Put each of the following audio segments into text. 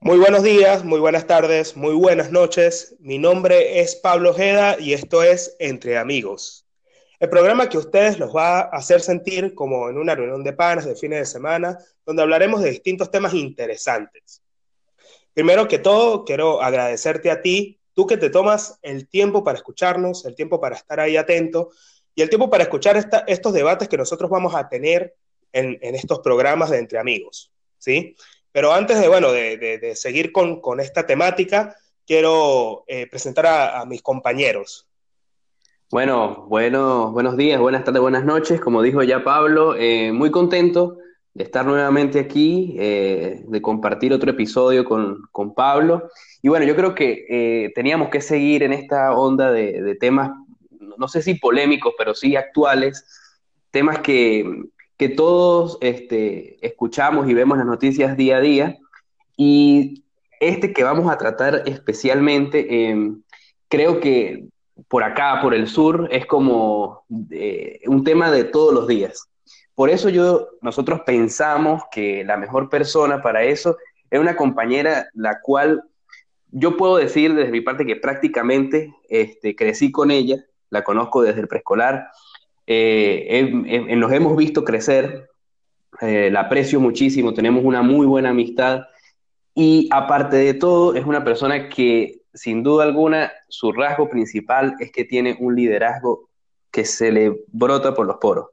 Muy buenos días, muy buenas tardes, muy buenas noches. Mi nombre es Pablo Ojeda y esto es Entre Amigos. El programa que ustedes los va a hacer sentir como en una reunión de panas de fines de semana, donde hablaremos de distintos temas interesantes. Primero que todo, quiero agradecerte a ti, tú que te tomas el tiempo para escucharnos, el tiempo para estar ahí atento y el tiempo para escuchar estos debates que nosotros vamos a tener en, estos programas de Entre Amigos. ¿sí? Pero antes de, bueno, de, seguir con, esta temática, quiero eh, presentar a mis compañeros. Bueno, bueno, buenos días, buenas tardes, buenas noches. Como dijo ya Pablo, eh, muy contento de estar nuevamente aquí, eh, de compartir otro episodio con, Pablo. Y bueno, yo creo que eh, teníamos que seguir en esta onda de, temas, no sé si polémicos, pero sí actuales, temas que, todos este, escuchamos y vemos las noticias día a día. Y este que vamos a tratar especialmente, creo que por acá, por el sur, es como eh, un tema de todos los días. Por eso yo, nosotros pensamos que la mejor persona para eso es una compañera la cual yo puedo decir desde mi parte que prácticamente este, crecí con ella, la conozco desde el preescolar, eh, nos hemos visto crecer, eh, la aprecio muchísimo, tenemos una muy buena amistad y aparte de todo es una persona que sin duda alguna, su rasgo principal es que tiene un liderazgo que se le brota por los poros.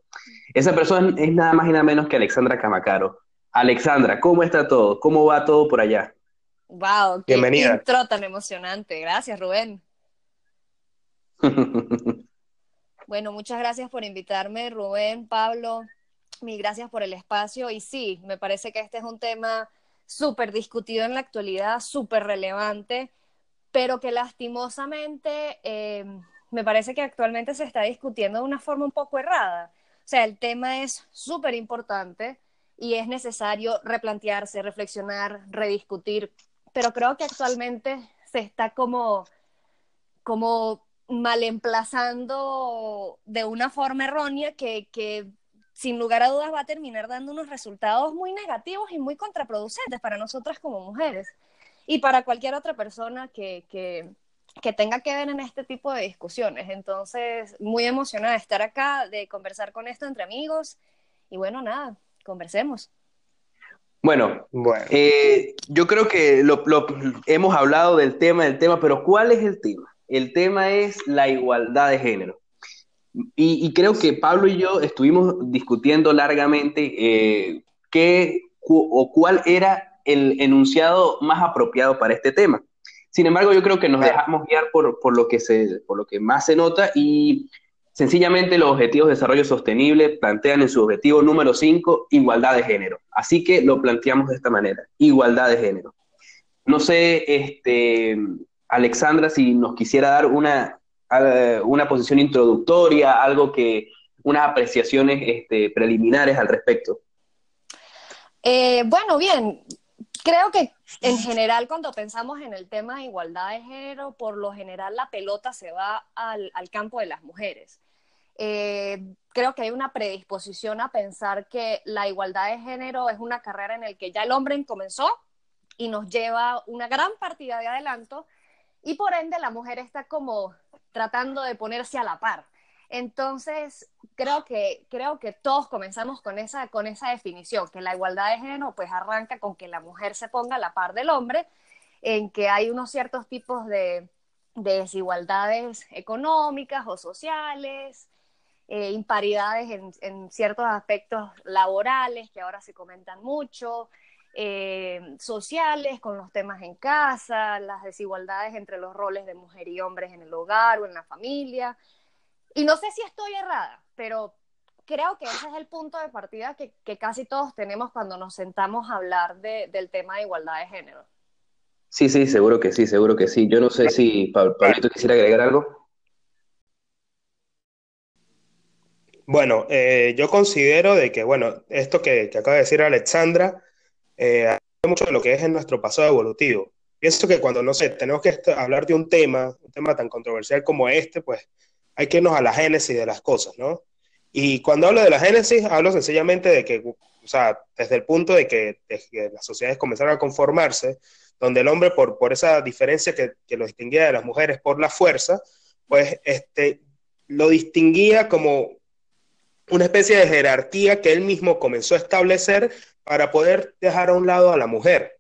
Esa persona es nada más y nada menos que Alexandra Camacaro. Alexandra, ¿cómo está todo? ¿Cómo va todo por allá? Wow, qué Bienvenida. intro tan emocionante. Gracias, Rubén. bueno, muchas gracias por invitarme, Rubén, Pablo. Mil gracias por el espacio. Y sí, me parece que este es un tema súper discutido en la actualidad, súper relevante pero que lastimosamente eh, me parece que actualmente se está discutiendo de una forma un poco errada. O sea, el tema es súper importante y es necesario replantearse, reflexionar, rediscutir, pero creo que actualmente se está como, como mal emplazando de una forma errónea que, que sin lugar a dudas va a terminar dando unos resultados muy negativos y muy contraproducentes para nosotras como mujeres y para cualquier otra persona que, que, que tenga que ver en este tipo de discusiones. Entonces, muy emocionada de estar acá, de conversar con esto entre amigos. Y bueno, nada, conversemos. Bueno, bueno. Eh, yo creo que lo, lo, hemos hablado del tema, del tema, pero ¿cuál es el tema? El tema es la igualdad de género. Y, y creo que Pablo y yo estuvimos discutiendo largamente eh, qué o cuál era el enunciado más apropiado para este tema. Sin embargo, yo creo que nos dejamos guiar por, por, lo, que se, por lo que más se nota y sencillamente los Objetivos de Desarrollo Sostenible plantean en su objetivo número 5 igualdad de género. Así que lo planteamos de esta manera, igualdad de género. No sé, este, Alexandra, si nos quisiera dar una, una posición introductoria, algo que, unas apreciaciones este, preliminares al respecto. Eh, bueno, bien, Creo que en general cuando pensamos en el tema de igualdad de género, por lo general la pelota se va al, campo de las mujeres. Eh, creo que hay una predisposición a pensar que la igualdad de género es una carrera en la que ya el hombre comenzó y nos lleva una gran partida de adelanto y por ende la mujer está como tratando de ponerse a la par. Entonces, creo que, creo que todos comenzamos con esa, con esa definición, que la igualdad de género pues arranca con que la mujer se ponga a la par del hombre, en que hay unos ciertos tipos de, desigualdades económicas o sociales, eh, imparidades en, ciertos aspectos laborales que ahora se comentan mucho, eh, sociales con los temas en casa, las desigualdades entre los roles de mujer y hombres en el hogar o en la familia, y no sé si estoy errada, pero creo que ese es el punto de partida que, casi todos tenemos cuando nos sentamos a hablar del tema de igualdad de género. Sí, sí, seguro que sí, seguro que sí. Yo no sé si Pablito quisiera agregar algo. Bueno, eh, yo considero de que, bueno, esto que, acaba de decir Alexandra, eh, mucho de lo que es en nuestro pasado evolutivo. Pienso que cuando, no sé, tenemos que hablar de un tema, un tema tan controversial como este, pues hay que irnos a la génesis de las cosas, ¿no? Y cuando hablo de la génesis, hablo sencillamente de que, o sea, desde el punto de que, las sociedades comenzaron a conformarse, donde el hombre, por, por esa diferencia que, que, lo distinguía de las mujeres por la fuerza, pues este, lo distinguía como una especie de jerarquía que él mismo comenzó a establecer para poder dejar a un lado a la mujer.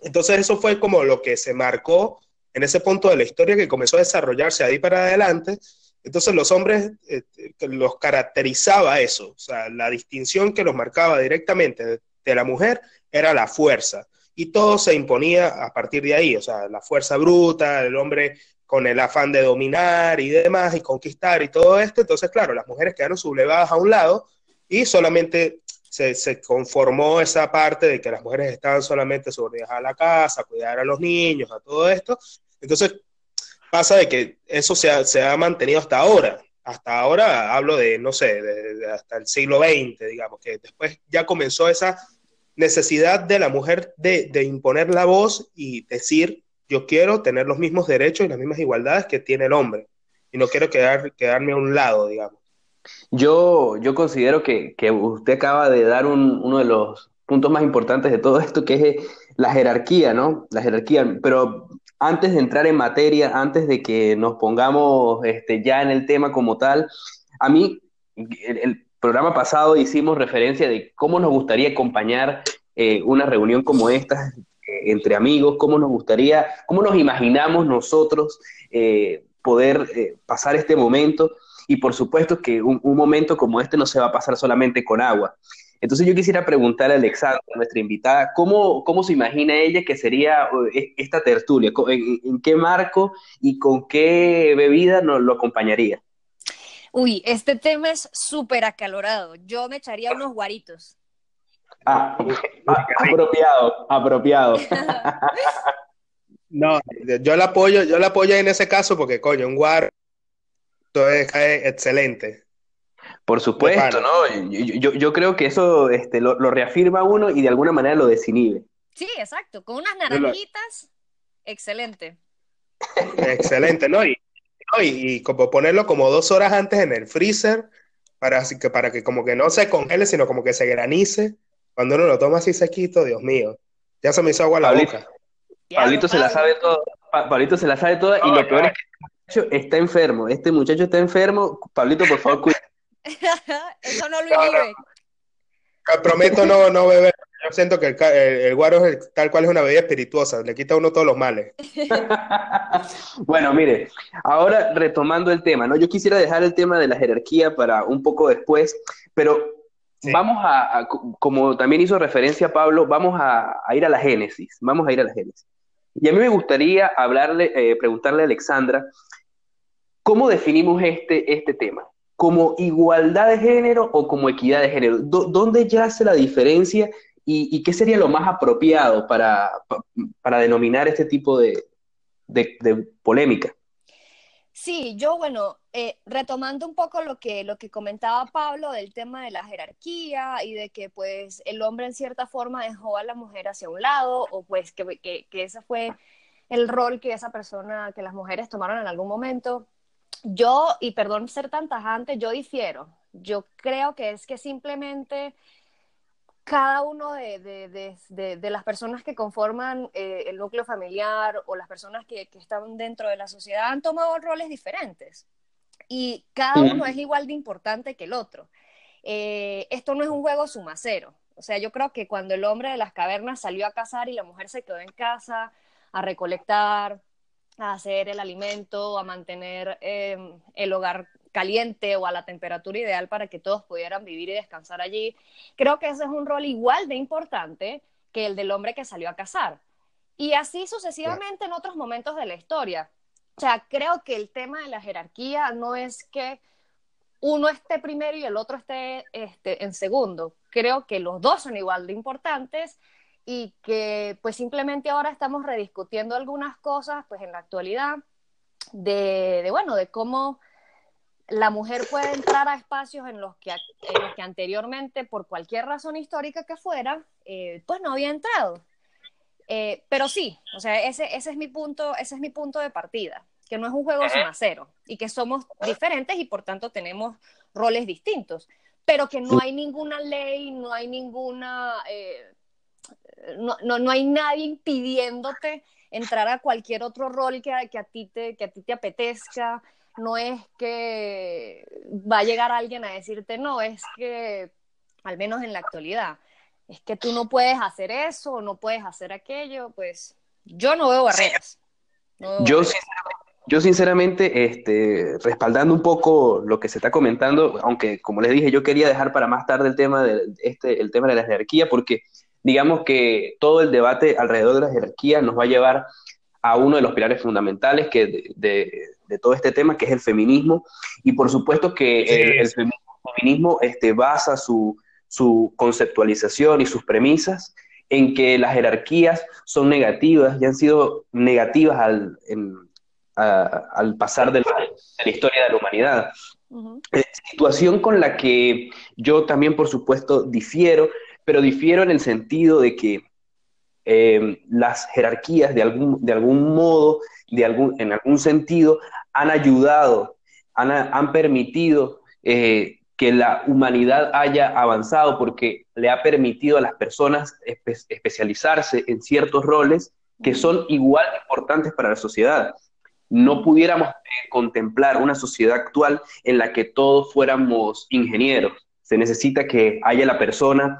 Entonces eso fue como lo que se marcó en ese punto de la historia que comenzó a desarrollarse ahí para adelante. Entonces los hombres eh, los caracterizaba eso, o sea, la distinción que los marcaba directamente de, de la mujer era la fuerza y todo se imponía a partir de ahí, o sea, la fuerza bruta, el hombre con el afán de dominar y demás y conquistar y todo esto. Entonces, claro, las mujeres quedaron sublevadas a un lado y solamente se, se, conformó esa parte de que las mujeres estaban solamente sobre a la casa, a cuidar a los niños, a todo esto. Entonces, pasa de que eso se ha, se ha mantenido hasta ahora. Hasta ahora hablo de, no sé, hasta el siglo XX, digamos, que después ya comenzó esa necesidad de la mujer de, de imponer la voz y decir yo quiero tener los mismos derechos y las mismas igualdades que tiene el hombre y no quiero quedar, quedarme a un lado, digamos. Yo, yo considero que, que usted acaba de dar un, uno de los puntos más importantes de todo esto, que es eh, la jerarquía, ¿no? La jerarquía. Pero antes de entrar en materia, antes de que nos pongamos este, ya en el tema como tal, a mí, el, el programa pasado hicimos referencia de cómo nos gustaría acompañar eh, una reunión como esta, entre amigos, cómo nos gustaría, cómo nos imaginamos nosotros eh, poder eh, pasar este momento. Y por supuesto que un, momento como este no se va a pasar solamente con agua. Entonces yo quisiera preguntarle a Alexandra, nuestra invitada, ¿cómo, cómo se imagina ella que sería eh, esta tertulia? ¿En, en qué marco y con qué bebida nos lo acompañaría? Uy, este tema es súper acalorado. Yo me echaría unos guaritos. Ah, apropiado, apropiado. no, yo la apoyo, yo la apoyo en ese caso porque, coño, un guaro es excelente. Por supuesto, ¿no? Yo, yo, yo, creo que eso este, lo, lo, reafirma uno y de alguna manera lo desinhibe. Sí, exacto. Con unas naranjitas, excelente. Excelente, ¿no? Y, ¿no? y, y como ponerlo como dos horas antes en el freezer para, así que, para que como que no se congele, sino como que se granice. Cuando uno lo toma así sequito, Dios mío, ya se me hizo agua la Pablito, boca. Pablito se la sabe todo, Pablito se la sabe toda no, y lo peor es que este muchacho está enfermo. Este muchacho está enfermo. Pablito, por favor, cuida. Eso no lo inhibe. No, no. Prometo no, no beber. Yo siento que el, el, el guaro es el, tal cual es una bebida espirituosa, le quita a uno todos los males. bueno, mire, ahora retomando el tema, ¿no? Yo quisiera dejar el tema de la jerarquía para un poco después, pero sí. vamos a, a, como también hizo referencia Pablo, vamos a, a, ir a la génesis, vamos a ir a la génesis. Y a mí me gustaría hablarle, eh, preguntarle a Alexandra, ¿cómo definimos este, este tema? ¿Como igualdad de género o como equidad de género? ¿Dó, ¿Dónde yace la diferencia y, y, qué sería lo más apropiado para, para denominar este tipo de, de, de polémica? Sí, yo, bueno, eh, retomando un poco lo que, lo que comentaba Pablo del tema de la jerarquía y de que pues el hombre en cierta forma dejó a la mujer hacia un lado o pues que, que, que ese fue el rol que esa persona, que las mujeres tomaron en algún momento. Yo, y perdón ser tan tajante, yo difiero. Yo creo que es que simplemente cada uno de, de, de, de, las personas que conforman eh, el núcleo familiar o las personas que, que, están dentro de la sociedad han tomado roles diferentes y cada uno es igual de importante que el otro. Eh, esto no es un juego sumacero. O sea, yo creo que cuando el hombre de las cavernas salió a cazar y la mujer se quedó en casa a recolectar, a hacer el alimento, a mantener eh, el hogar caliente o a la temperatura ideal para que todos pudieran vivir y descansar allí. Creo que ese es un rol igual de importante que el del hombre que salió a cazar. Y así sucesivamente en otros momentos de la historia. O sea, creo que el tema de la jerarquía no es que uno esté primero y el otro esté este, en segundo. Creo que los dos son igual de importantes y que pues simplemente ahora estamos rediscutiendo algunas cosas pues en la actualidad de, bueno, de cómo la mujer puede entrar a espacios en los que, en los que anteriormente, por cualquier razón histórica que fuera, eh, pues no había entrado. Eh, pero sí, o sea, ese, ese, es mi punto, ese es mi punto de partida, que no es un juego suma cero y que somos diferentes y por tanto tenemos roles distintos, pero que no hay ninguna ley, no hay ninguna, eh, no, no, hay nadie impidiéndote entrar a cualquier otro rol que, que, a ti te, que a ti te apetezca, no es que va a llegar alguien a decirte no, es que, al menos en la actualidad, es que tú no puedes hacer eso, no puedes hacer aquello, pues yo no veo barreras. yo, yo sinceramente, este, respaldando un poco lo que se está comentando, aunque como les dije, yo quería dejar para más tarde el tema de, este, el tema de la jerarquía, porque digamos que todo el debate alrededor de la jerarquía nos va a llevar a uno de los pilares fundamentales que de, todo este tema, que es el feminismo, y por supuesto que el, feminismo este, basa su, su conceptualización y sus premisas en que las jerarquías son negativas y han sido negativas al, al pasar de la, historia de la humanidad. Eh, situación con la que yo también, por supuesto, difiero, pero difiero en el sentido de que em, las jerarquías, de algún, de algún modo, de algún, en algún sentido, han ayudado, han, han permitido eh, que la humanidad haya avanzado porque le ha permitido a las personas especializarse en ciertos roles que son igual de importantes para la sociedad. No pudiéramos eh, contemplar una sociedad actual en la que todos fuéramos ingenieros. Se necesita que haya la persona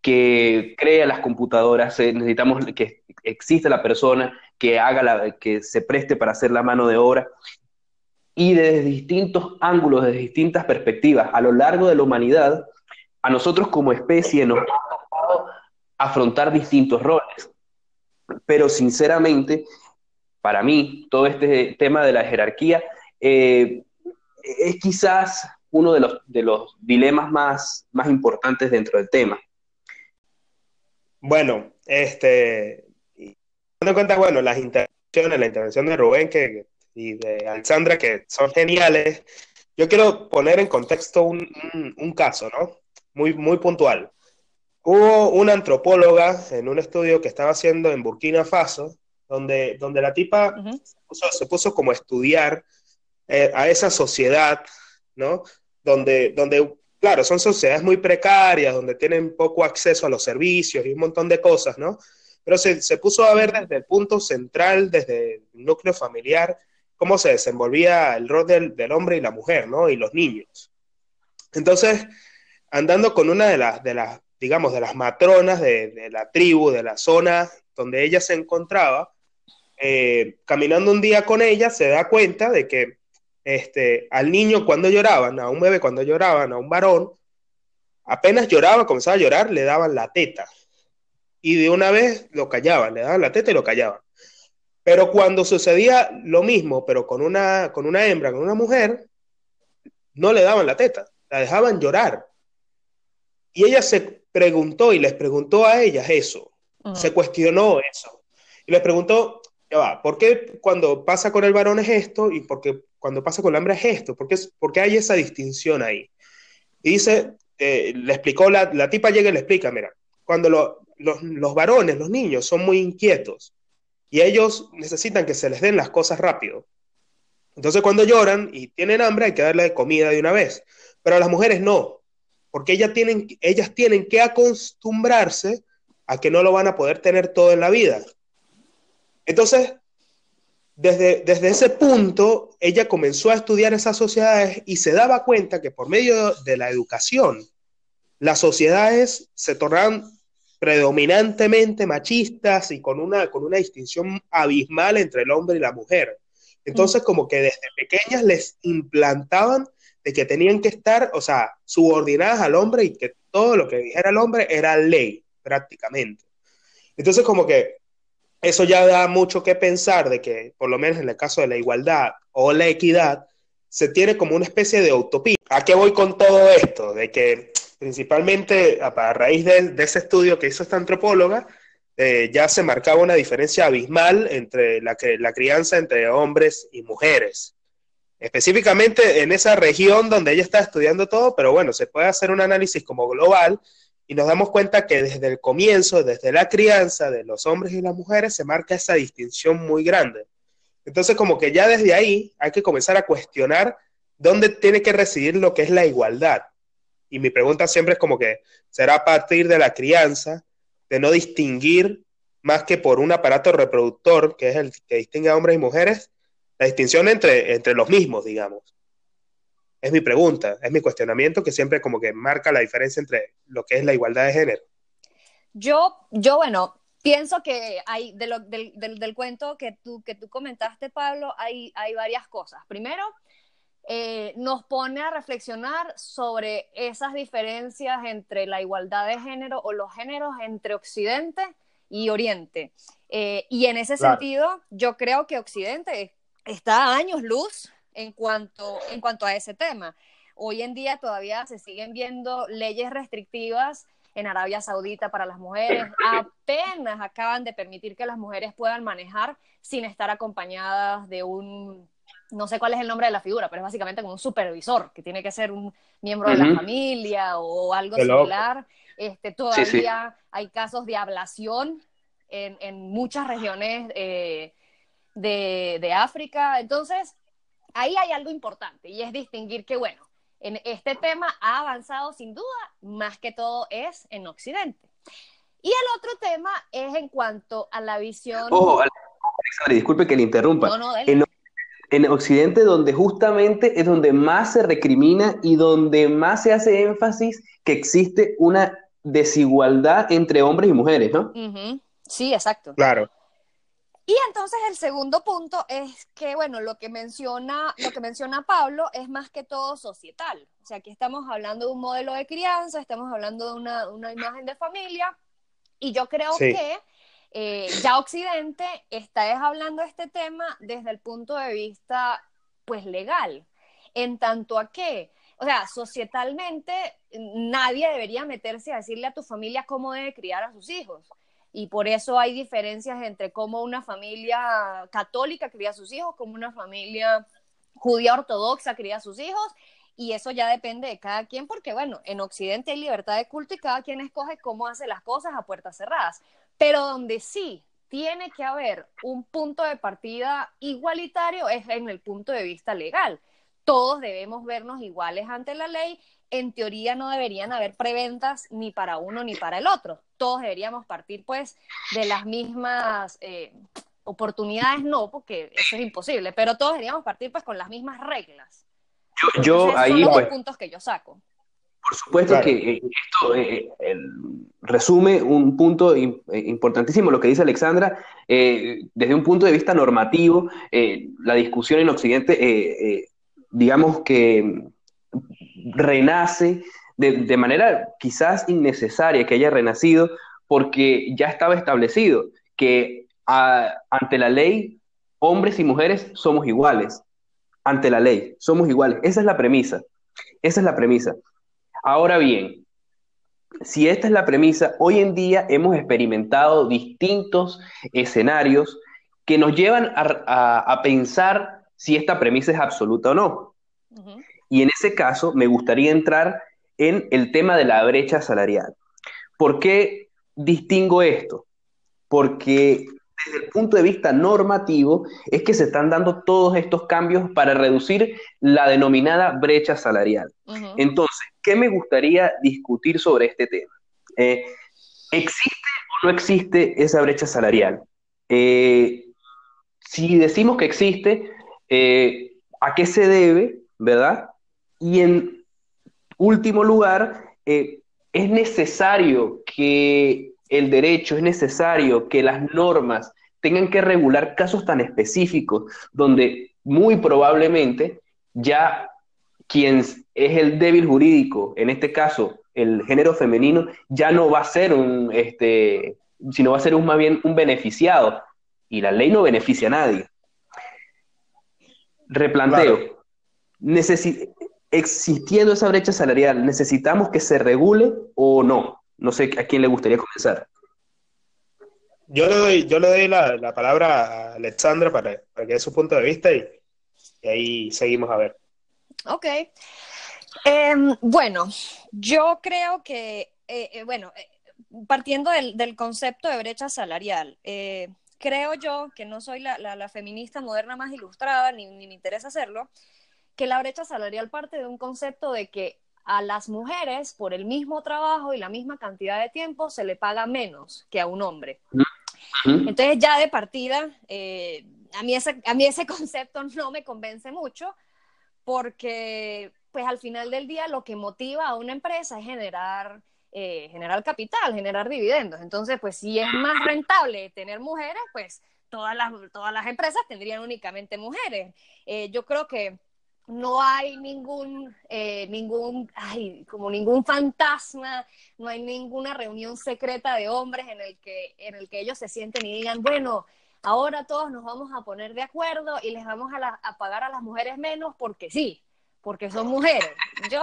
que crea las computadoras, necesitamos que exista la persona que haga la, que se preste para hacer la mano de obra y desde distintos ángulos, desde distintas perspectivas, a lo largo de la humanidad, a nosotros como especie nos ha tocado afrontar distintos roles. Pero sinceramente, para mí, todo este tema de la jerarquía eh, es quizás uno de los, de los dilemas más, más importantes dentro del tema. Bueno, este, dando cuenta, bueno, las intervenciones, la intervención de Rubén que, y de Alexandra, que son geniales, yo quiero poner en contexto un, un caso, ¿no? Muy, muy puntual. Hubo una antropóloga en un estudio que estaba haciendo en Burkina Faso, donde, donde la tipa se, puso, como a estudiar eh, a esa sociedad, ¿no? Donde, donde, claro, son sociedades muy precarias, donde tienen poco acceso a los servicios y un montón de cosas, ¿no? Pero se, se puso a ver desde el punto central, desde el núcleo familiar, cómo se desenvolvía el rol del, hombre y la mujer, ¿no? Y los niños. Entonces, andando con una de las, digamos, de las matronas de, de, la tribu, de la zona donde ella se encontraba, eh, caminando un día con ella, se da cuenta de que este, al niño cuando lloraban, a un bebé cuando lloraban, a un varón, apenas lloraba, comenzaba a llorar, le daban la teta. Y de una vez lo callaban, le daban la teta y lo callaban. Pero cuando sucedía lo mismo, pero con una, con una hembra, con una mujer, no le daban la teta, la dejaban llorar. Y ella se preguntó y les preguntó a ellas eso, se cuestionó eso. Y les preguntó, ¿por qué cuando pasa con el varón es esto y por qué cuando pasa con la hembra es esto? ¿Por qué, hay esa distinción ahí? Y dice, eh, le explicó, la, la, tipa llega y le explica, mira, cuando los, los varones, los niños, son muy inquietos y ellos necesitan que se les den las cosas rápido. Entonces cuando lloran y tienen hambre hay que darle comida de una vez, pero a las mujeres no, porque ellas tienen, ellas tienen que acostumbrarse a que no lo van a poder tener todo en la vida. Entonces, desde, desde ese punto, ella comenzó a estudiar esas sociedades y se daba cuenta que por medio de la educación, las sociedades se tornaban predominantemente machistas y con una, con una distinción abismal entre el hombre y la mujer. Entonces, como que desde pequeñas les implantaban de que tenían que estar, o sea, subordinadas al hombre y que todo lo que dijera el hombre era ley, prácticamente. Entonces, como que eso ya da mucho que pensar de que, por lo menos en el caso de la igualdad o la equidad, se tiene como una especie de utopía. ¿A qué voy con todo esto? De que principalmente a, raíz de, ese estudio que hizo esta antropóloga, eh, ya se marcaba una diferencia abismal entre la crianza entre hombres y mujeres. Específicamente en esa región donde ella está estudiando todo, pero bueno, se puede hacer un análisis como global y nos damos cuenta que desde el comienzo, desde la crianza de los hombres y las mujeres, se marca esa distinción muy grande. Entonces, como que ya desde ahí hay que comenzar a cuestionar dónde tiene que residir lo que es la igualdad. Y mi pregunta siempre es como que, ¿será a partir de la crianza, de no distinguir más que por un aparato reproductor, que es el que distingue a hombres y mujeres, la distinción entre, entre los mismos, digamos? Es mi pregunta, es mi cuestionamiento que siempre como que marca la diferencia entre lo que es la igualdad de género. Yo, yo bueno, pienso que hay, de lo, del, del, del, cuento que tú, que tú comentaste, Pablo, hay, hay varias cosas. Primero, eh, nos pone a reflexionar sobre esas diferencias entre la igualdad de género o los géneros entre Occidente y Oriente. Eh, y en ese claro. sentido, yo creo que Occidente está a años luz en cuanto, en cuanto a ese tema. Hoy en día todavía se siguen viendo leyes restrictivas en Arabia Saudita para las mujeres. Apenas acaban de permitir que las mujeres puedan manejar sin estar acompañadas de un, no sé cuál es el nombre de la figura, pero es básicamente como un supervisor, que tiene que ser un miembro uh -huh. de la familia o algo Qué similar. Este, todavía sí, sí. hay casos de ablación en, en muchas regiones eh, de, de África. Entonces, ahí hay algo importante y es distinguir que, bueno, en este tema ha avanzado sin duda, más que todo es en Occidente. Y el otro tema es en cuanto a la visión... Ojo, Alexandre, disculpe que le interrumpa. No, no, en, en, Occidente, donde justamente es donde más se recrimina y donde más se hace énfasis que existe una desigualdad entre hombres y mujeres, ¿no? Uh -huh. Sí, exacto. Claro. Y entonces el segundo punto es que, bueno, lo que menciona, lo que menciona Pablo es más que todo societal. O sea, aquí estamos hablando de un modelo de crianza, estamos hablando de una, una imagen de familia, y yo creo sí. que eh, ya Occidente está hablando de este tema desde el punto de vista, pues, legal. En tanto a que, o sea, societalmente nadie debería meterse a decirle a tu familia cómo debe criar a sus hijos y por eso hay diferencias entre cómo una familia católica cría a sus hijos, cómo una familia judía ortodoxa cría a sus hijos, y eso ya depende de cada quien, porque bueno, en Occidente hay libertad de culto y cada quien escoge cómo hace las cosas a puertas cerradas, pero donde sí tiene que haber un punto de partida igualitario es en el punto de vista legal. Todos debemos vernos iguales ante la ley en teoría no deberían haber preventas ni para uno ni para el otro. Todos deberíamos partir pues de las mismas eh, oportunidades, no, porque eso es imposible, pero todos deberíamos partir pues con las mismas reglas. Yo, yo Entonces, ahí son los pues, puntos que yo saco. Por supuesto claro. que eh, esto eh, el, resume un punto eh, importantísimo, lo que dice Alexandra, eh, desde un punto de vista normativo, la discusión en Occidente, digamos que renace de, de, manera quizás innecesaria que haya renacido, porque ya estaba establecido que a, ante la ley hombres y mujeres somos iguales. Ante la ley somos iguales. Esa es la premisa. Esa es la premisa. Ahora bien, si esta es la premisa, hoy en día hemos experimentado distintos escenarios que nos llevan a, a, a pensar si esta premisa es absoluta o no. Uh -huh. Y en ese caso me gustaría entrar en el tema de la brecha salarial. ¿Por qué distingo esto? Porque desde el punto de vista normativo es que se están dando todos estos cambios para reducir la denominada brecha salarial. Uh -huh. Entonces, ¿qué me gustaría discutir sobre este tema? Eh, ¿Existe o no existe esa brecha salarial? Eh, si decimos que existe, eh, ¿a qué se debe, verdad? Y en último lugar, es necesario que el derecho, es necesario que las normas tengan que regular casos tan específicos donde muy probablemente ya quien es el débil jurídico, en este caso el género femenino, ya no va a ser un, este, sino va a ser un, más bien un beneficiado. Y la ley no beneficia a nadie. Replanteo. Claro. Existiendo esa brecha salarial, ¿necesitamos que se regule o no? No sé a quién le gustaría comenzar. Yo le doy, yo le doy la, la palabra a Alexandra para, para, que dé su punto de vista y, y ahí seguimos a ver. Ok. Eh, bueno, yo creo que, eh, eh bueno, eh, partiendo del, del, concepto de brecha salarial, eh, creo yo, que no soy la, feminista moderna más ilustrada, ni, ni me interesa hacerlo, que la brecha salarial parte de un concepto de que a las mujeres por el mismo trabajo y la misma cantidad de tiempo se le paga menos que a un hombre. Entonces ya de partida, eh, a, mí ese, a mí ese concepto no me convence mucho porque pues al final del día lo que motiva a una empresa es generar, eh, generar capital, generar dividendos. Entonces, pues si es más rentable tener mujeres, pues todas las, todas las empresas tendrían únicamente mujeres. Eh, yo creo que no hay ningún, eh, ningún, ay, como ningún fantasma, no hay ninguna reunión secreta de hombres en el que, en el que ellos se sienten y digan, bueno, ahora todos nos vamos a poner de acuerdo y les vamos a, pagar a las mujeres menos porque sí, porque son mujeres. Yo,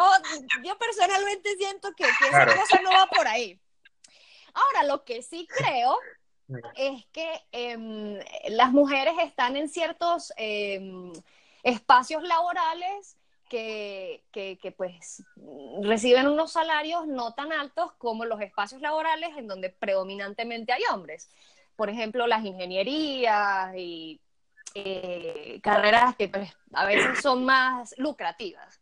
yo personalmente siento que, esa cosa no va por ahí. Ahora, lo que sí creo es que em, las mujeres están en ciertos... Em, espacios laborales que, que, pues reciben unos salarios no tan altos como los espacios laborales en donde predominantemente hay hombres. Por ejemplo, las ingenierías y eh, carreras que pues, a veces son más lucrativas.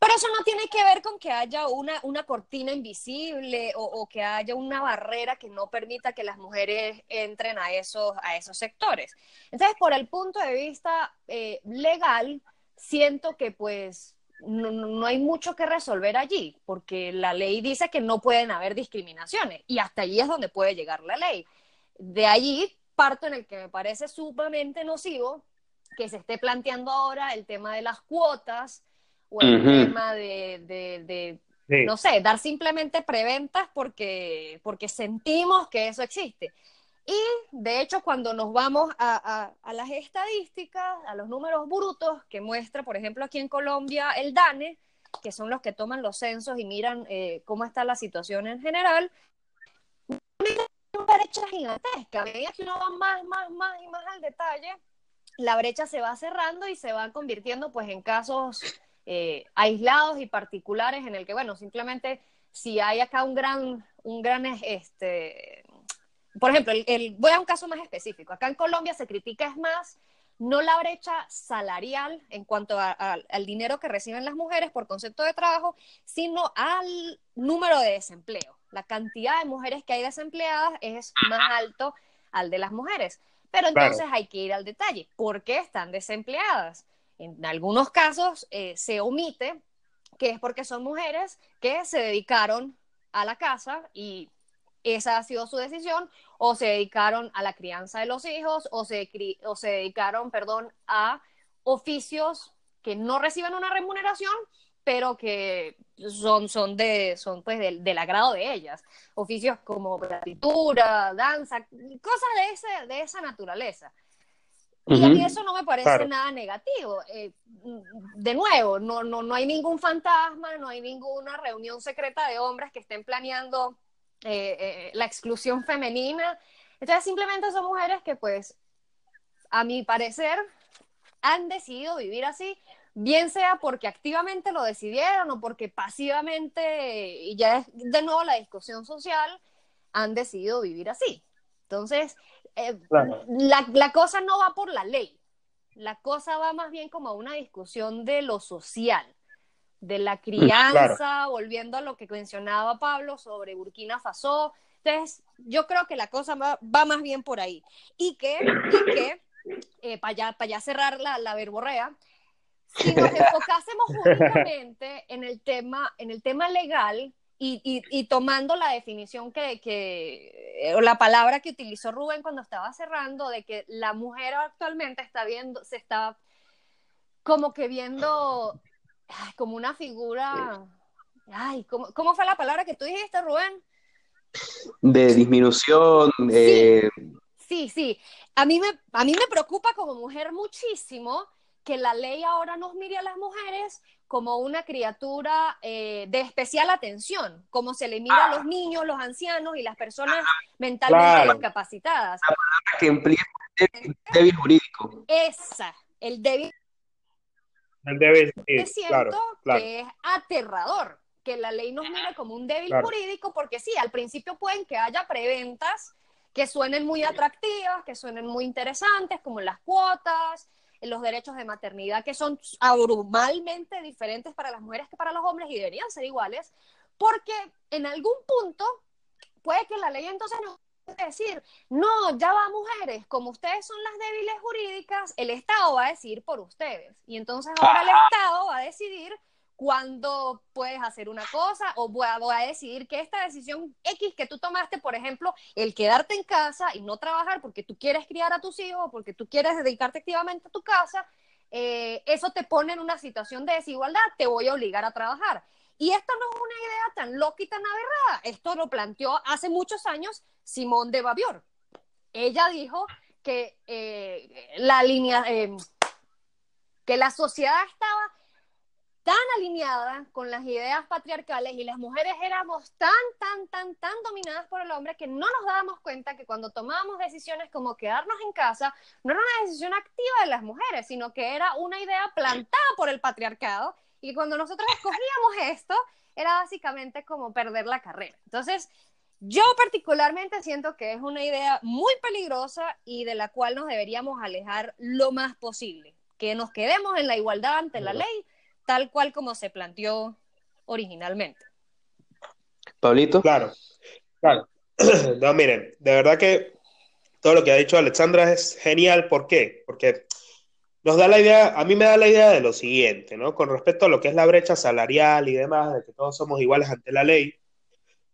Pero eso no tiene que ver con que haya una, una cortina invisible o, que haya una barrera que no permita que las mujeres entren a esos, a esos sectores. Entonces, por el punto de vista eh, legal, siento que pues no, no, hay mucho que resolver allí, porque la ley dice que no pueden haber discriminaciones y hasta allí es donde puede llegar la ley. De allí parto en el que me parece sumamente nocivo que se esté planteando ahora el tema de las cuotas o el tema de, no sé, dar simplemente preventas porque, porque sentimos que eso existe. Y de hecho, cuando nos vamos a, las estadísticas, a los números brutos que muestra, por ejemplo, aquí en Colombia el DANE, que son los que toman los censos y miran eh, cómo está la situación en general, una brecha gigantesca. A medida que uno va más, más, más y más al detalle, la brecha se va cerrando y se va convirtiendo pues en casos eh, aislados y particulares en el que, bueno, simplemente si hay acá un gran, un gran, este, por ejemplo, el, voy a un caso más específico. Acá en Colombia se critica es más no la brecha salarial en cuanto al dinero que reciben las mujeres por concepto de trabajo, sino al número de desempleo. La cantidad de mujeres que hay desempleadas es más alto al de las mujeres. Pero entonces hay que ir al detalle. ¿Por qué están desempleadas? En algunos casos eh, se omite que es porque son mujeres que se dedicaron a la casa y esa ha sido su decisión, o se dedicaron a la crianza de los hijos, o se, o se dedicaron, perdón, a oficios que no reciben una remuneración, pero que son, son, de, son pues del, agrado de ellas. Oficios como pintura, danza, cosas de, ese, de esa naturaleza. Y a mí eso no me parece nada negativo. Eh, de nuevo, no, no, no hay ningún fantasma, no hay ninguna reunión secreta de hombres que estén planeando eh, eh, la exclusión femenina. Entonces simplemente son mujeres que pues, a mi parecer, han decidido vivir así, bien sea porque activamente lo decidieron o porque pasivamente, y ya es de nuevo la discusión social, han decidido vivir así. Entonces, eh, la, cosa no va por la ley, la cosa va más bien como a una discusión de lo social, de la mm, crianza, volviendo a lo que mencionaba Pablo sobre Burkina Faso. Entonces, yo creo que la cosa va, más bien por ahí. Y que, que eh, para ya, ya cerrar la, la verborrea, si nos enfocásemos únicamente en el tema, en el tema legal, y, tomando la definición que, que, o la palabra que utilizó Rubén cuando estaba cerrando, de que la mujer actualmente está viendo, se está como que viendo como una figura, ay, ¿cómo, ¿cómo, fue la palabra que tú dijiste, Rubén? De disminución. Sí, sí, sí. A, mí me, a mí me preocupa como mujer muchísimo que la ley ahora nos mire a las mujeres como una criatura eh, de especial atención, como se le mira a los niños, los ancianos y las personas mentalmente discapacitadas. La palabra que emplea el débil jurídico. Esa, el débil. El débil, siento que es aterrador que la ley nos mire como un débil jurídico, porque sí, al principio pueden que haya preventas que suenen muy atractivas, que suenen muy interesantes, como las cuotas, los derechos de maternidad, que son abrumalmente diferentes para las mujeres que para los hombres y deberían ser iguales, porque en algún punto puede que la ley entonces nos decir, no, ya va mujeres, como ustedes son las débiles jurídicas, el Estado va a decidir por ustedes. Y entonces ahora el Estado va a decidir cuándo puedes hacer una cosa o voy a, decidir que esta decisión X que tú tomaste, por ejemplo, el quedarte en casa y no trabajar porque tú quieres criar a tus hijos, porque tú quieres dedicarte activamente a tu casa, eh, eso te pone en una situación de desigualdad, te voy a obligar a trabajar. Y esto no es una idea tan loca y tan aberrada, esto lo planteó hace muchos años Simón de Bavior. Ella dijo que eh, la línea, eh, que la sociedad tan alineada con las ideas patriarcales y las mujeres éramos tan, tan, tan, tan dominadas por el hombre que no nos dábamos cuenta que cuando tomábamos decisiones como quedarnos en casa, no era una decisión activa de las mujeres, sino que era una idea plantada por el patriarcado. Y cuando nosotros escogíamos esto, era básicamente como perder la carrera. Entonces, yo particularmente siento que es una idea muy peligrosa y de la cual nos deberíamos alejar lo más posible, que nos quedemos en la igualdad ante la ley tal cual como se planteó originalmente. Pablito. Claro, claro. No, miren, de verdad que todo lo que ha dicho Alexandra es genial. ¿Por qué? Porque nos da la idea, a mí me da la idea de lo siguiente, ¿no? Con respecto a lo que es la brecha salarial y demás, de que todos somos iguales ante la ley,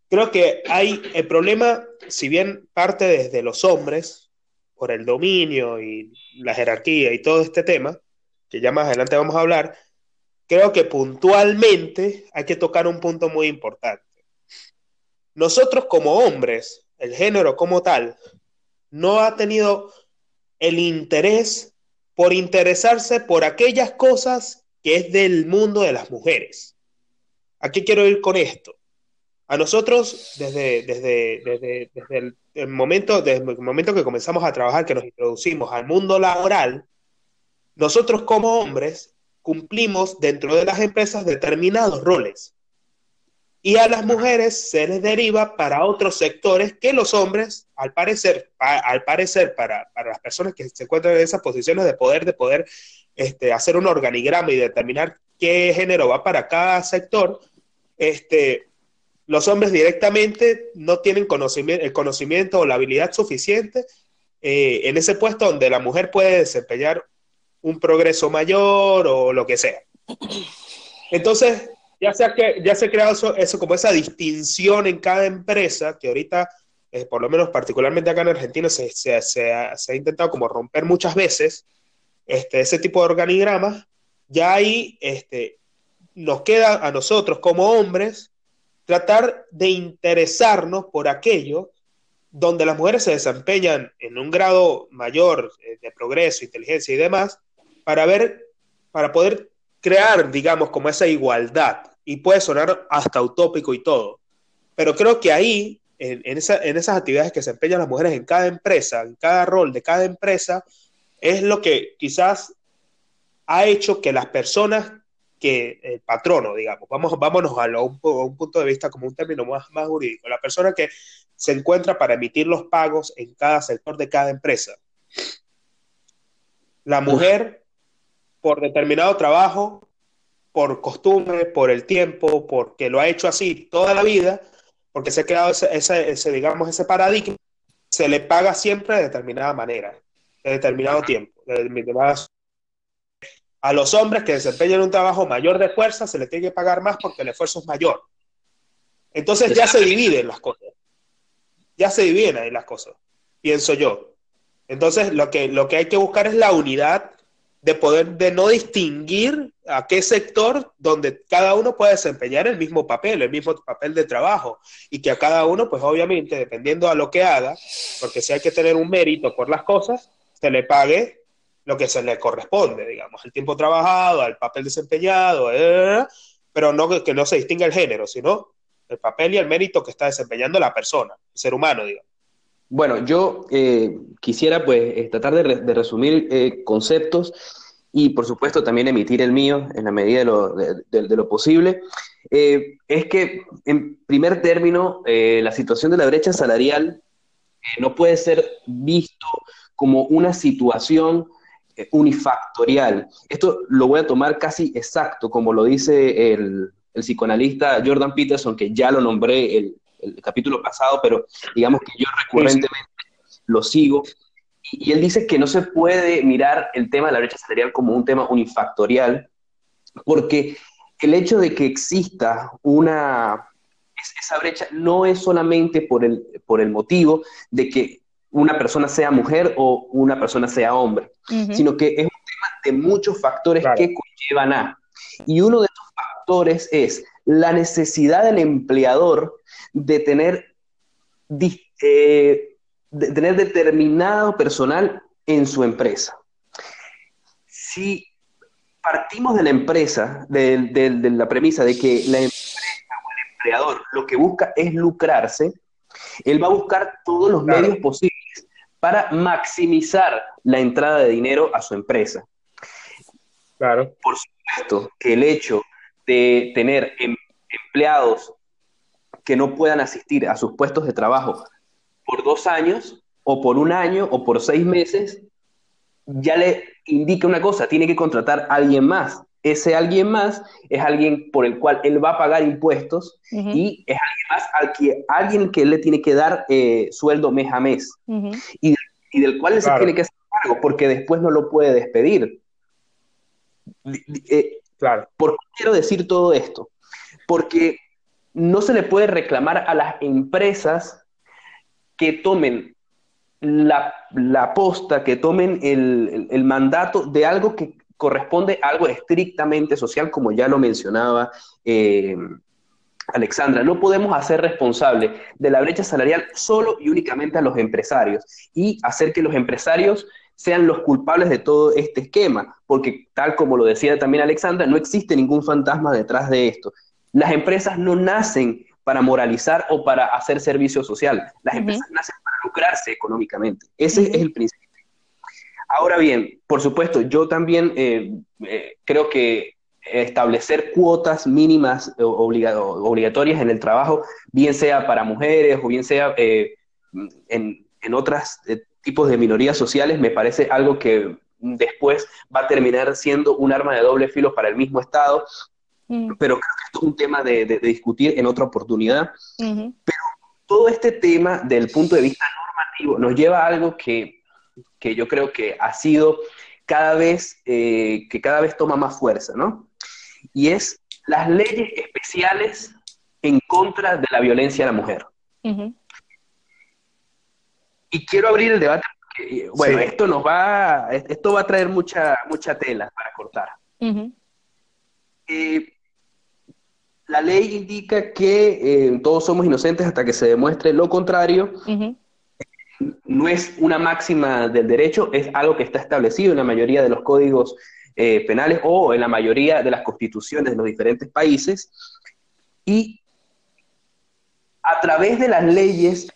creo que hay el problema, si bien parte desde los hombres, por el dominio y la jerarquía y todo este tema, que ya más adelante vamos a hablar, creo que puntualmente hay que tocar un punto muy importante. Nosotros como hombres, el género como tal, no ha tenido el interés por interesarse por aquellas cosas que es del mundo de las mujeres. ¿A qué quiero ir con esto? A nosotros, desde, desde, desde, desde el, momento, desde el momento que comenzamos a trabajar, que nos introducimos al mundo laboral, nosotros como hombres cumplimos dentro de las empresas determinados roles. Y a las mujeres se les deriva para otros sectores que los hombres, al parecer, al parecer para, las personas que se encuentran en esas posiciones de poder, de poder este, hacer un organigrama y determinar qué género va para cada sector, este, los hombres directamente no tienen conocimiento, el conocimiento o la habilidad suficiente eh, en ese puesto donde la mujer puede desempeñar un progreso mayor o lo que sea. Entonces, ya se ha, ya se ha creado eso, como esa distinción en cada empresa, que ahorita, eh, por lo menos particularmente acá en Argentina, se, se, ha, intentado como romper muchas veces este, ese tipo de organigramas, ya ahí este, nos queda a nosotros como hombres tratar de interesarnos por aquello donde las mujeres se desempeñan en un grado mayor eh, de progreso, inteligencia y demás, para ver, para poder crear, digamos, como esa igualdad. Y puede sonar hasta utópico y todo. Pero creo que ahí, en, en, en esas actividades que se empeñan las mujeres en cada empresa, en cada rol de cada empresa, es lo que quizás ha hecho que las personas que el patrono, digamos, vamos, vámonos a, un, un, punto de vista como un término más, más jurídico, la persona que se encuentra para emitir los pagos en cada sector de cada empresa. La mujer por determinado trabajo, por costumbre, por el tiempo, porque lo ha hecho así toda la vida, porque se ha creado ese, digamos, ese paradigma, se le paga siempre de determinada manera, de determinado tiempo, a los hombres que desempeñan un trabajo mayor de fuerza se les tiene que pagar más porque el esfuerzo es mayor. Entonces ya se dividen las cosas. Ya se dividen ahí las cosas, pienso yo. Entonces lo que, lo que hay que buscar es la unidad de poder, de no distinguir a qué sector donde cada uno puede desempeñar el mismo papel, el mismo papel de trabajo, y que a cada uno, pues obviamente, dependiendo a lo que haga, porque si hay que tener un mérito por las cosas, se le pague lo que se le corresponde, digamos, el tiempo trabajado, el papel desempeñado, eh, pero no que no se distinga el género, sino el papel y el mérito que está desempeñando la persona, el ser humano, digamos. Bueno, yo eh, quisiera pues eh, tratar de, resumir eh, conceptos y por supuesto también emitir el mío en la medida de lo, de, posible. es que en primer término, la situación de la brecha salarial eh, no puede ser visto como una situación eh, unifactorial. Esto lo voy a tomar casi exacto, como lo dice el, psicoanalista Jordan Peterson, que ya lo nombré el, el capítulo pasado, pero digamos que yo recurrentemente lo sigo. Y, él dice que no se puede mirar el tema de la brecha salarial como un tema unifactorial, porque el hecho de que exista una, esa brecha no es solamente por el, por el motivo de que una persona sea mujer o una persona sea hombre, sino que es un tema de muchos factores que conllevan a. Y uno de esos factores es la necesidad del empleador de tener, eh, de tener determinado personal en su empresa. Si partimos de la empresa, de, la premisa de que la empresa o el empleador lo que busca es lucrarse, él va a buscar todos los medios posibles para maximizar la entrada de dinero a su empresa. Claro. Por supuesto que el hecho de tener em, empleados que no puedan asistir a sus puestos de trabajo por dos años, o por un año, o por seis meses, ya le indica una cosa, tiene que contratar a alguien más. Ese alguien más es alguien por el cual él va a pagar impuestos y es alguien más al que, alguien que le tiene que dar eh, sueldo mes a mes y, del cual él se tiene que hacer cargo porque después no lo puede despedir. Eh, claro. ¿Por qué quiero decir todo esto? Porque no se le puede reclamar a las empresas que tomen la, posta, que tomen el, mandato de algo que corresponde a algo estrictamente social, como ya lo mencionaba eh, Alexandra. No podemos hacer responsable de la brecha salarial solo y únicamente a los empresarios y hacer que los empresarios sean los culpables de todo este esquema, porque tal como lo decía también Alexandra, no existe ningún fantasma detrás de esto. Las empresas no nacen para moralizar o para hacer servicio social. Las empresas nacen para lucrarse económicamente. Ese es el principio. Ahora bien, por supuesto, yo también eh, eh, creo que establecer cuotas mínimas obligatorias en el trabajo, bien sea para mujeres o bien sea eh, en, en otros tipos de minorías sociales, me parece algo que después va a terminar siendo un arma de doble filo para el mismo Estado, mm. pero creo que esto es un tema de, discutir en otra oportunidad. Pero todo este tema del punto de vista normativo nos lleva a algo que, que yo creo que ha sido cada vez, eh, que cada vez toma más fuerza, ¿no? Y es las leyes especiales en contra de la violencia a la mujer. Y quiero abrir el debate porque, bueno, esto nos va, esto va a traer mucha, mucha tela para cortar. Eh, la ley indica que eh, todos somos inocentes hasta que se demuestre lo contrario. No es una máxima del derecho, es algo que está establecido en la mayoría de los códigos eh, penales o en la mayoría de las constituciones de los diferentes países. Y a través de las leyes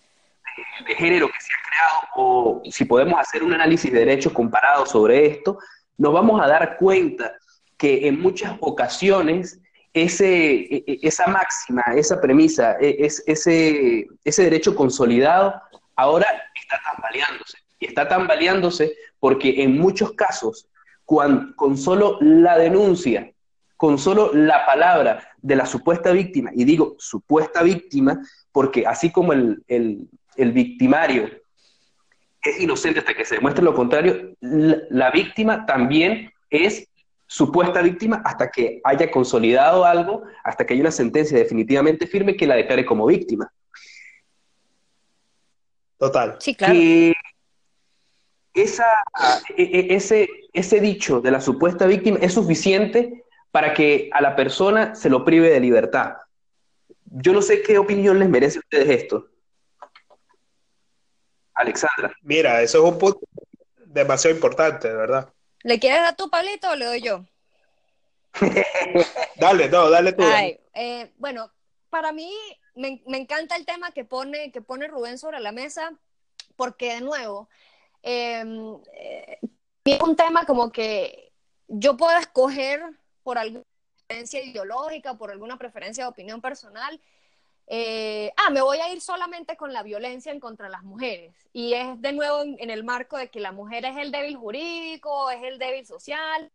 de, género que se han creado, o si podemos hacer un análisis de derecho comparado sobre esto, nos vamos a dar cuenta que en muchas ocasiones ese, e, e, esa máxima, esa premisa, e, es, ese, ese derecho consolidado ahora está tambaleándose. Y está tambaleándose porque en muchos casos, con solo la denuncia, con solo la palabra de la supuesta víctima, y digo supuesta víctima, porque así como el, el, victimario es inocente hasta que se demuestre lo contrario, la víctima también es supuesta víctima hasta que haya consolidado algo, hasta que haya una sentencia definitivamente firme que la declare como víctima. Total. Sí, claro. esa, e, e, ese, ese dicho de la supuesta víctima es suficiente para que a la persona se lo prive de libertad. Yo no sé qué opinión les merece a ustedes esto. Alexandra. Mira, eso es un punto demasiado importante, de verdad. ¿Le quieres dar tu palito o le doy yo? dale, no, dale tú. Eh, bueno, para mí me, encanta el tema que pone, que pone Rubén sobre la mesa, porque de nuevo, em, eh, es un tema como que yo puedo escoger por alguna preferencia ideológica, por alguna preferencia de opinión personal, eh, ah, me voy a ir solamente con la violencia en contra de las mujeres. Y es de nuevo en, el marco de que la mujer es el débil jurídico, es el débil social.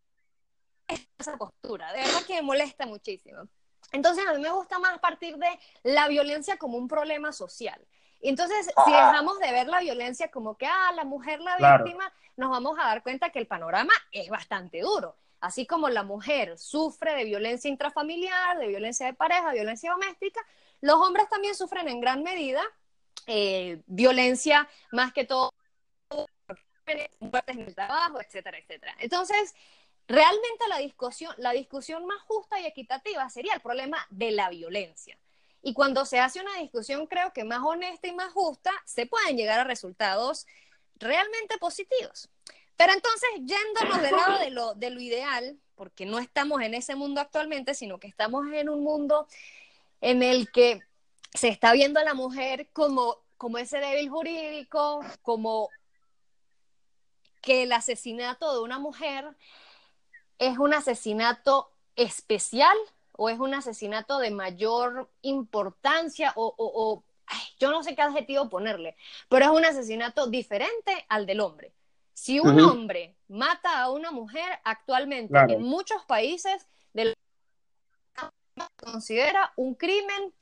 Esa postura, de verdad que me molesta muchísimo. Entonces, a mí me gusta más partir de la violencia como un problema social. Entonces, si dejamos de ver la violencia como que, ah, la mujer la víctima, nos vamos a dar cuenta que el panorama es bastante duro. Así como la mujer sufre de violencia intrafamiliar, de violencia de pareja, violencia doméstica, los hombres también sufren en gran medida eh, violencia, más que todo, muertes en el trabajo, etcétera, etcétera. Entonces, realmente la discusión, la discusión más justa y equitativa sería el problema de la violencia. Y cuando se hace una discusión, creo que más honesta y más justa, se pueden llegar a resultados realmente positivos. Pero entonces, yéndonos del lado de lo, de lo ideal, porque no estamos en ese mundo actualmente, sino que estamos en un mundo en el que se está viendo a la mujer como, como ese débil jurídico, como que el asesinato de una mujer es un asesinato especial o es un asesinato de mayor importancia o, yo no sé qué adjetivo ponerle, pero es un asesinato diferente al del hombre. Si un hombre mata a una mujer actualmente en muchos países del considera un crimen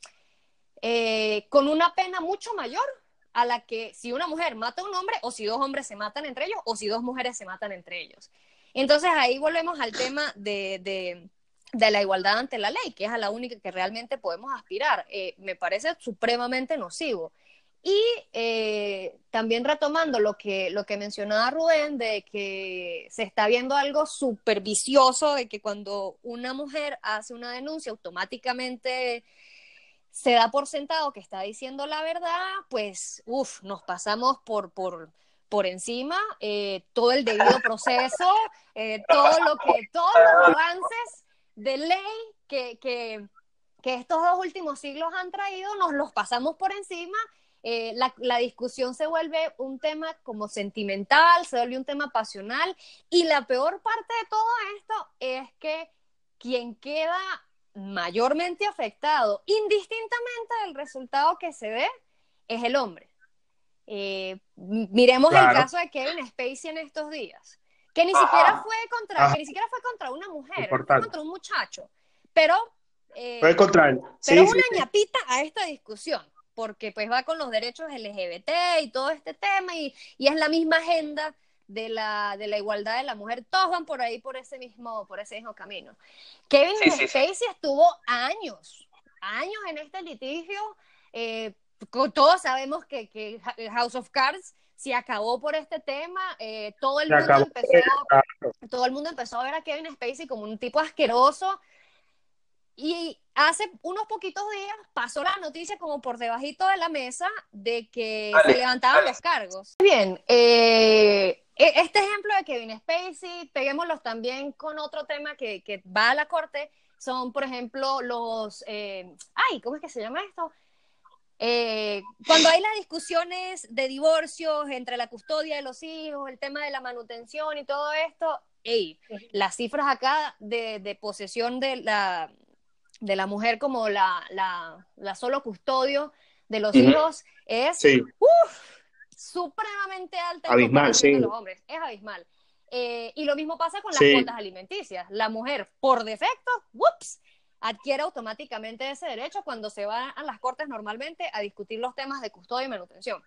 eh, con una pena mucho mayor a la que si una mujer mata a un hombre o si dos hombres se matan entre ellos o si dos mujeres se matan entre ellos. Entonces ahí volvemos al tema de, la igualdad ante la ley, que es a la única que realmente podemos aspirar. Eh, me parece supremamente nocivo. Y eh, también retomando lo que, lo que mencionaba Rubén, de que se está viendo algo supervicioso, de que cuando una mujer hace una denuncia automáticamente se da por sentado que está diciendo la verdad, pues, uff, nos pasamos por, por, por encima eh, todo el debido proceso, eh, todo lo que, todos los avances de ley que, que, que estos dos últimos siglos han traído, nos los pasamos por encima eh, la, discusión se vuelve un tema como sentimental, se vuelve un tema pasional y la peor parte de todo esto es que quien queda mayormente afectado, indistintamente del resultado que se ve, es el hombre. Eh, miremos el caso de Kevin Spacey en estos días, que ni siquiera fue contra, ni siquiera fue contra una mujer, fue contra un muchacho, pero eh, fue contra él. pero una ñapita a esta discusión porque pues va con los derechos LGBT y todo este tema y, es la misma agenda de la, de la igualdad de la mujer, todos van por ahí por ese mismo, por ese mismo camino. Kevin Spacey estuvo años, años en este litigio, eh, todos sabemos que, que, House of Cards se acabó por este tema, eh, todo, el mundo empezó, todo el mundo empezó a ver a Kevin Spacey como un tipo asqueroso, y hace unos poquitos días pasó la noticia como por debajito de la mesa de que se levantaban los cargos. Bien, eh, e-, este ejemplo de Kevin Spacey, peguémoslos también con otro tema que, que va a la corte, son por ejemplo los, eh, ay, ¿cómo es que se llama esto? Eh, cuando hay las discusiones de divorcios entre la custodia de los hijos, el tema de la manutención y todo esto, hey, las cifras acá de, de posesión de la, de la mujer como la, la, solo custodio de los hijos es supremamente alta abismal, sí. de los hombres. Es abismal. Eh, y lo mismo pasa con las cuotas alimenticias. La mujer, por defecto, ¡ups! adquiere automáticamente ese derecho cuando se va a las cortes normalmente a discutir los temas de custodia y manutención.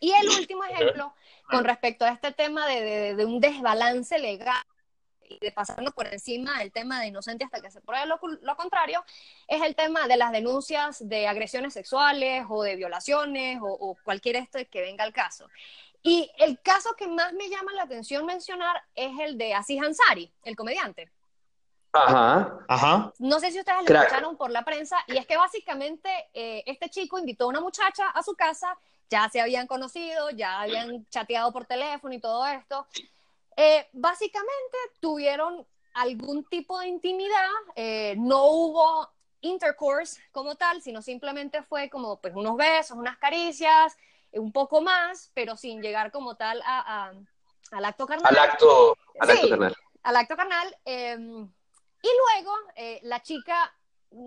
Y el último ejemplo, con respecto a este tema de, de un desbalance legal y de pasarnos por encima del tema de inocente hasta que se pruebe lo, contrario, es el tema de las denuncias de agresiones sexuales o de violaciones o, cualquier esto que venga al caso. Y el caso que más me llama la atención mencionar es el de Aziz Ansari, el comediante. Ajá, ajá. No sé si ustedes lo escucharon por la prensa, y es que básicamente eh, este chico invitó a una muchacha a su casa, ya se habían conocido, ya habían chateado por teléfono y todo esto, eh, básicamente tuvieron algún tipo de intimidad, eh, no hubo intercourse como tal, sino simplemente fue como pues unos besos, unas caricias, eh, un poco más, pero sin llegar como tal a, al acto carnal. Al acto, al acto carnal. Al acto carnal. Em, y luego la chica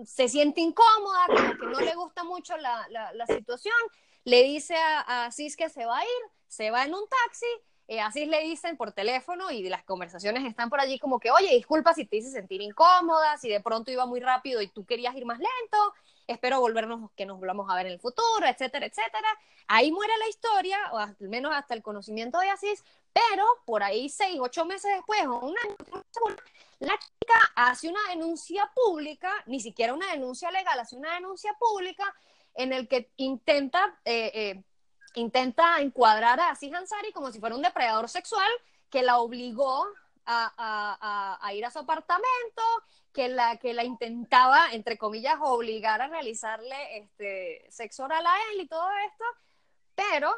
se siente incómoda, como que no le gusta mucho la, la, situación, le dice a, a Asís que se va a ir, se va en un taxi, eh, Asís le dicen por teléfono y las conversaciones están por allí como que, oye, disculpa si te hice sentir incómoda, si de pronto iba muy rápido y tú querías ir más lento, espero volvernos, que nos volvamos a ver en el futuro, etcétera, etcétera. Ahí muere la historia, o al menos hasta el conocimiento de Asís, pero por ahí seis, ocho meses después, o un año, la chica hace una denuncia pública, ni siquiera una denuncia legal, hace una denuncia pública en el que intenta, eh, eh, intenta encuadrar a Aziz Ansari como si fuera un depredador sexual que la obligó a, ir a su apartamento, que la, que la intentaba, entre comillas, obligar a realizarle este, sexo oral a él y todo esto, pero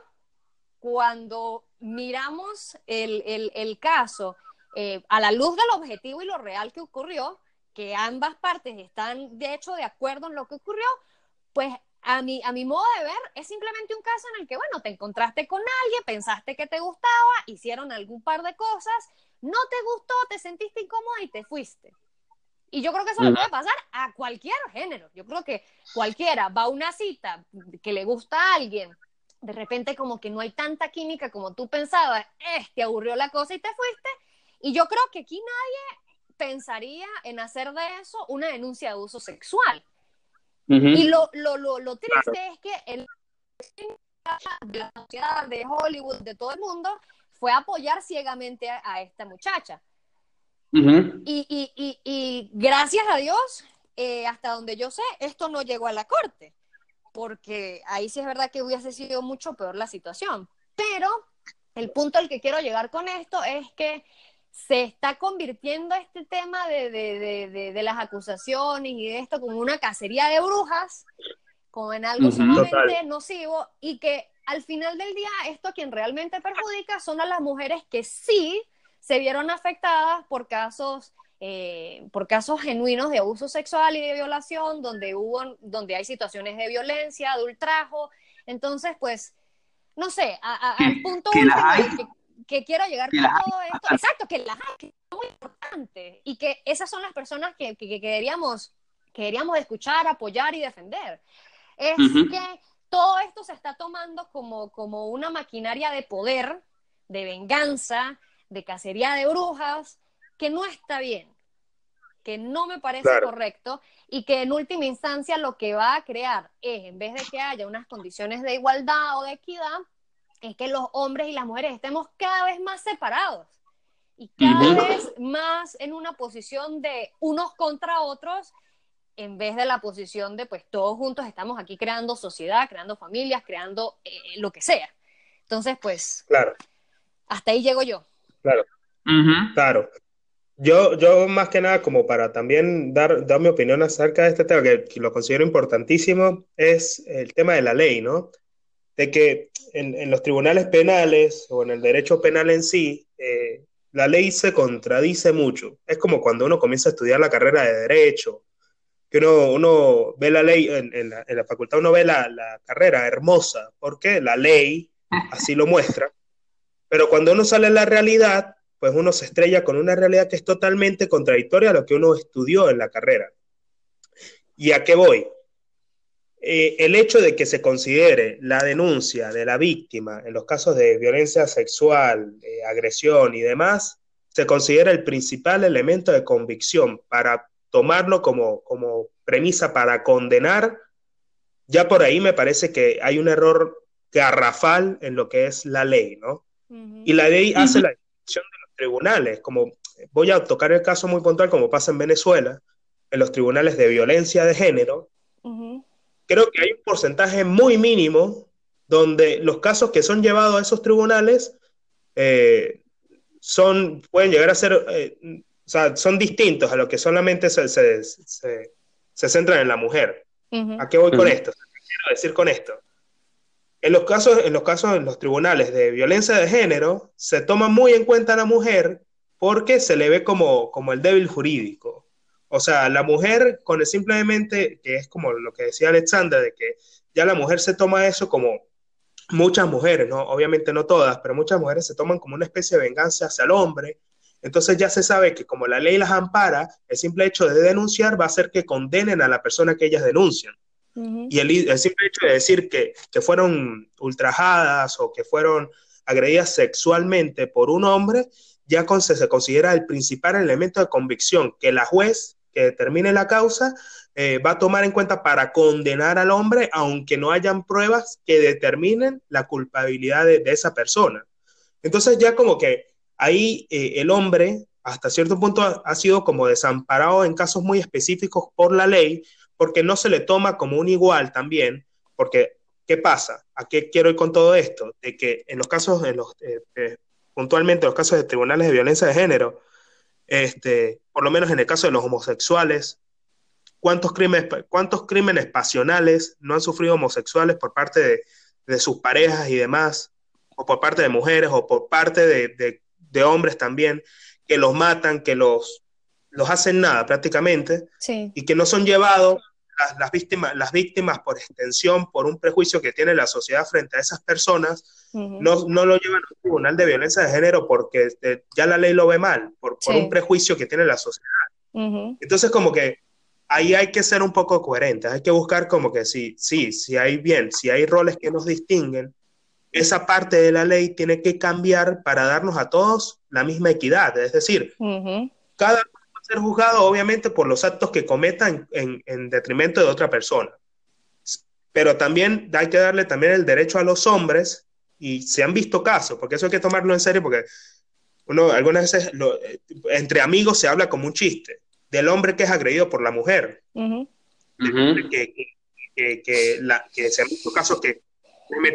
cuando miramos el caso eh, a la luz del objetivo y lo real que ocurrió, que ambas partes están de hecho de acuerdo en lo que ocurrió, pues a mi, a mi modo de ver es simplemente un caso en el que, bueno, te encontraste con alguien, pensaste que te gustaba, hicieron algún par de cosas, no te gustó, te sentiste incómoda y te fuiste. Y yo creo que eso le puede pasar a cualquier género. Yo creo que cualquiera va a una cita que le gusta a alguien, de repente como que no hay tanta química como tú pensabas, eh, te aburrió la cosa y te fuiste, y yo creo que aquí nadie pensaría en hacer de eso una denuncia de abuso sexual. Y lo, lo, lo, lo triste es que el de la sociedad, de Hollywood, de todo el mundo, fue apoyar ciegamente a, esta muchacha. y, y, y, y, gracias a Dios, eh, hasta donde yo sé, esto no llegó a la corte, porque ahí sí es verdad que hubiese sido mucho peor la situación. Pero el punto al que quiero llegar con esto es que se está convirtiendo este tema de, de, de, de, las acusaciones y de esto como una cacería de brujas, como en algo sumamente nocivo, y que al final del día esto a quien realmente perjudica son a las mujeres que sí se vieron afectadas por casos, eh, por casos genuinos de abuso sexual y de violación, donde hubo, donde hay situaciones de violencia, de ultrajo. Entonces, pues, no sé, al punto último, que quiero llegar con todo esto. Exacto, que las hay, que es muy importante. Y que esas son las personas que, que, queríamos, queríamos escuchar, apoyar y defender. Es que todo esto se está tomando como, como una maquinaria de poder, de venganza, de cacería de brujas, que no está bien, que no me parece correcto y que en última instancia lo que va a crear es, en vez de que haya unas condiciones de igualdad o de equidad, es que los hombres y las mujeres estemos cada vez más separados y cada vez más en una posición de unos contra otros en vez de la posición de pues todos juntos estamos aquí creando sociedad, creando familias, creando eh, lo que sea. Entonces, pues, claro. hasta ahí llego yo. Claro. Claro. Yo, yo más que nada, como para también dar, dar mi opinión acerca de este tema, que lo considero importantísimo, es el tema de la ley, ¿no? de que en, los tribunales penales o en el derecho penal en sí, eh, la ley se contradice mucho. Es como cuando uno comienza a estudiar la carrera de derecho, que uno, uno ve la ley, en, la, facultad uno ve la, la, carrera hermosa, porque la ley así lo muestra, pero cuando uno sale a la realidad, pues uno se estrella con una realidad que es totalmente contradictoria a lo que uno estudió en la carrera. ¿Y a qué voy? Eh, el hecho de que se considere la denuncia de la víctima en los casos de violencia sexual, agresión y demás, se considera el principal elemento de convicción para tomarlo como, como premisa para condenar, ya por ahí me parece que hay un error garrafal en lo que es la ley, ¿no? Y la ley hace la distinción de los tribunales, como voy a tocar el caso muy puntual como pasa en Venezuela, en los tribunales de violencia de género, creo que hay un porcentaje muy mínimo donde los casos que son llevados a esos tribunales eh, son, pueden llegar a ser, eh, o sea, son distintos a lo que solamente se, se, se, centran en la mujer. ¿A qué voy con esto? ¿Qué quiero decir con esto? En los, casos, en los casos en los tribunales de violencia de género, se toma muy en cuenta a la mujer porque se le ve como, como el débil jurídico. O sea, la mujer con simplemente, que es como lo que decía Alexandra, de que ya la mujer se toma eso como muchas mujeres, ¿no? Obviamente no todas, pero muchas mujeres se toman como una especie de venganza hacia el hombre Entonces ya se sabe que como la ley las ampara, el simple hecho de denunciar va a hacer que condenen a la persona que ellas denuncian. Y el, simple hecho de decir que, que fueron ultrajadas o que fueron agredidas sexualmente por un hombre, ya se considera el principal elemento de convicción que la juez que determine la causa eh, va a tomar en cuenta para condenar al hombre, aunque no hayan pruebas que determinen la culpabilidad de, esa persona. Entonces ya como que ahí eh, el hombre hasta cierto punto ha, sido como desamparado en casos muy específicos por la ley, porque no se le toma como un igual también, porque ¿qué pasa? ¿A qué quiero ir con todo esto? De que en los casos, en los, eh, puntualmente los casos de tribunales de violencia de género, este, por lo menos en el caso de los homosexuales, ¿cuántos crímenes, cuántos crímenes pasionales no han sufrido homosexuales por parte de, sus parejas y demás, o por parte de mujeres, o por parte de, hombres también, que los matan, que los, los hacen nada prácticamente, y que no son llevados las, víctimas, las víctimas por extensión, por un prejuicio que tiene la sociedad frente a esas personas, no, no, lo llevan a un tribunal de violencia de género porque este, ya la ley lo ve mal, por, por un prejuicio que tiene la sociedad. Entonces, como que ahí hay que ser un poco coherentes, hay que buscar como que sí, sí, si hay bien, si hay roles que nos distinguen, esa parte de la ley tiene que cambiar para darnos a todos la misma equidad, es decir, cada ser juzgado obviamente por los actos que cometan en, detrimento de otra persona. Pero también hay que darle también el derecho a los hombres, y se han visto casos, porque eso hay que tomarlo en serio, porque uno algunas veces entre amigos se habla como un chiste, del hombre que es agredido por la mujer. que, se han visto casos que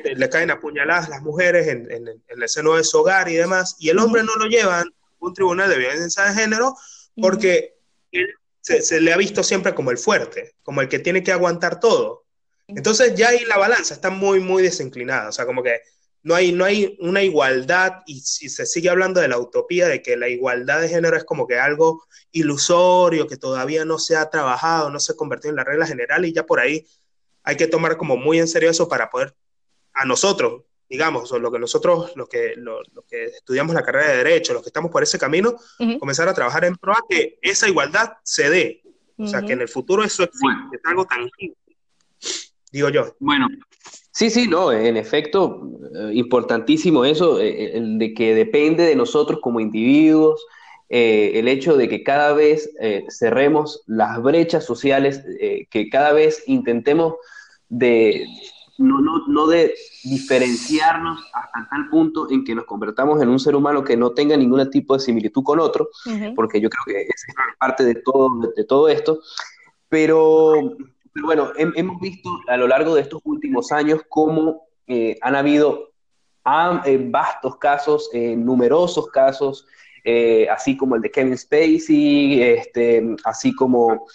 le, caen apuñaladas las mujeres en, el seno de su hogar y demás, y el hombre no lo llevan a un tribunal de violencia de género porque él se, le ha visto siempre como el fuerte, como el que tiene que aguantar todo. Entonces ya ahí la balanza está muy, muy desinclinada, o sea, como que no hay, no hay una igualdad y si se sigue hablando de la utopía de que la igualdad de género es como que algo ilusorio, que todavía no se ha trabajado, no se ha convertido en la regla general y ya por ahí hay que tomar como muy en serio eso para poder a nosotros, digamos, o lo que nosotros, los que, lo, que estudiamos la carrera de Derecho, los que estamos por ese camino, comenzar a trabajar en pro a que esa igualdad se dé. O sea, que en el futuro eso es algo tangible. Digo yo. Bueno, sí, sí, no, en efecto, eh, importantísimo eso, eh, el de que depende de nosotros como individuos, eh, el hecho de que cada vez cerremos las brechas sociales, que cada vez intentemos de no, no, no de diferenciarnos hasta tal punto en que nos convertamos en un ser humano que no tenga ningún tipo de similitud con otro, porque yo creo que es parte de todo, de, todo esto. Pero, bueno, hemos visto a lo largo de estos últimos años cómo eh, han habido eh, vastos casos, eh, numerosos casos, así como el de Kevin Spacey, este, así como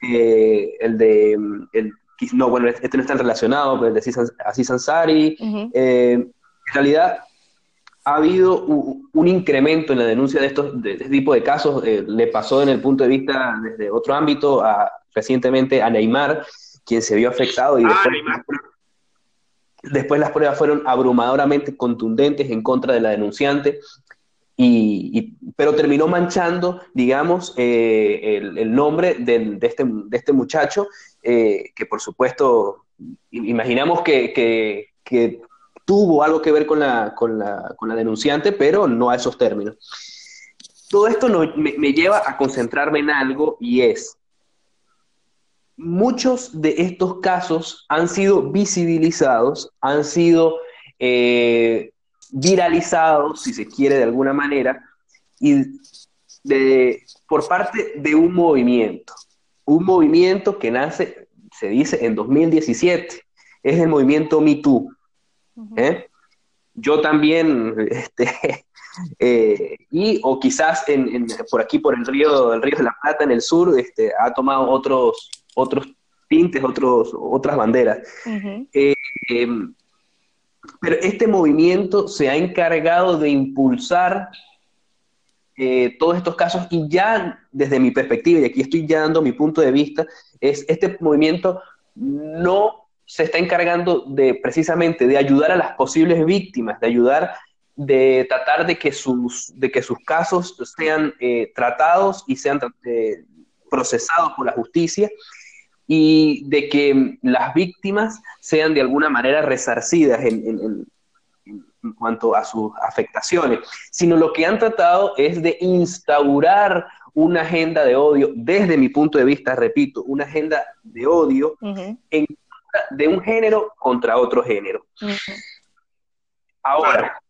el de el no, bueno, este no está relacionado, pero el de Aziz Ansari. Eh, en realidad, ha habido un, incremento en la denuncia de estos de, este tipo de casos. Eh, le pasó en el punto de vista desde otro ámbito a, recientemente a Neymar, quien se vio afectado y ah, después, después las pruebas fueron abrumadoramente contundentes en contra de la denunciante. Y, pero terminó manchando, digamos, eh, el, nombre de, este, de, este, muchacho eh, que por supuesto imaginamos que, tuvo algo que ver con la, con, la, denunciante, pero no a esos términos. Todo esto me, lleva a concentrarme en algo y es, muchos de estos casos han sido visibilizados, han sido eh, viralizados, si se quiere de alguna manera, y por parte de un movimiento un movimiento que nace, se dice, en 2017. Es el movimiento Me Too. ¿eh? Yo también, este, eh, y o quizás en, por aquí, por el río, el río de la Plata, en el sur, este, ha tomado otros, otros tintes, otros, otras banderas. Eh, em, pero este movimiento se ha encargado de impulsar eh, todos estos casos y ya desde mi perspectiva, y aquí estoy ya dando mi punto de vista, es este movimiento no se está encargando de precisamente de ayudar a las posibles víctimas, de ayudar de tratar de que sus, de que sus casos sean eh, tratados y sean eh, procesados por la justicia y de que las víctimas sean de alguna manera resarcidas en, en cuanto a sus afectaciones, sino lo que han tratado es de instaurar una agenda de odio, desde mi punto de vista, repito, una agenda de odio en, de un género contra otro género. Ahora,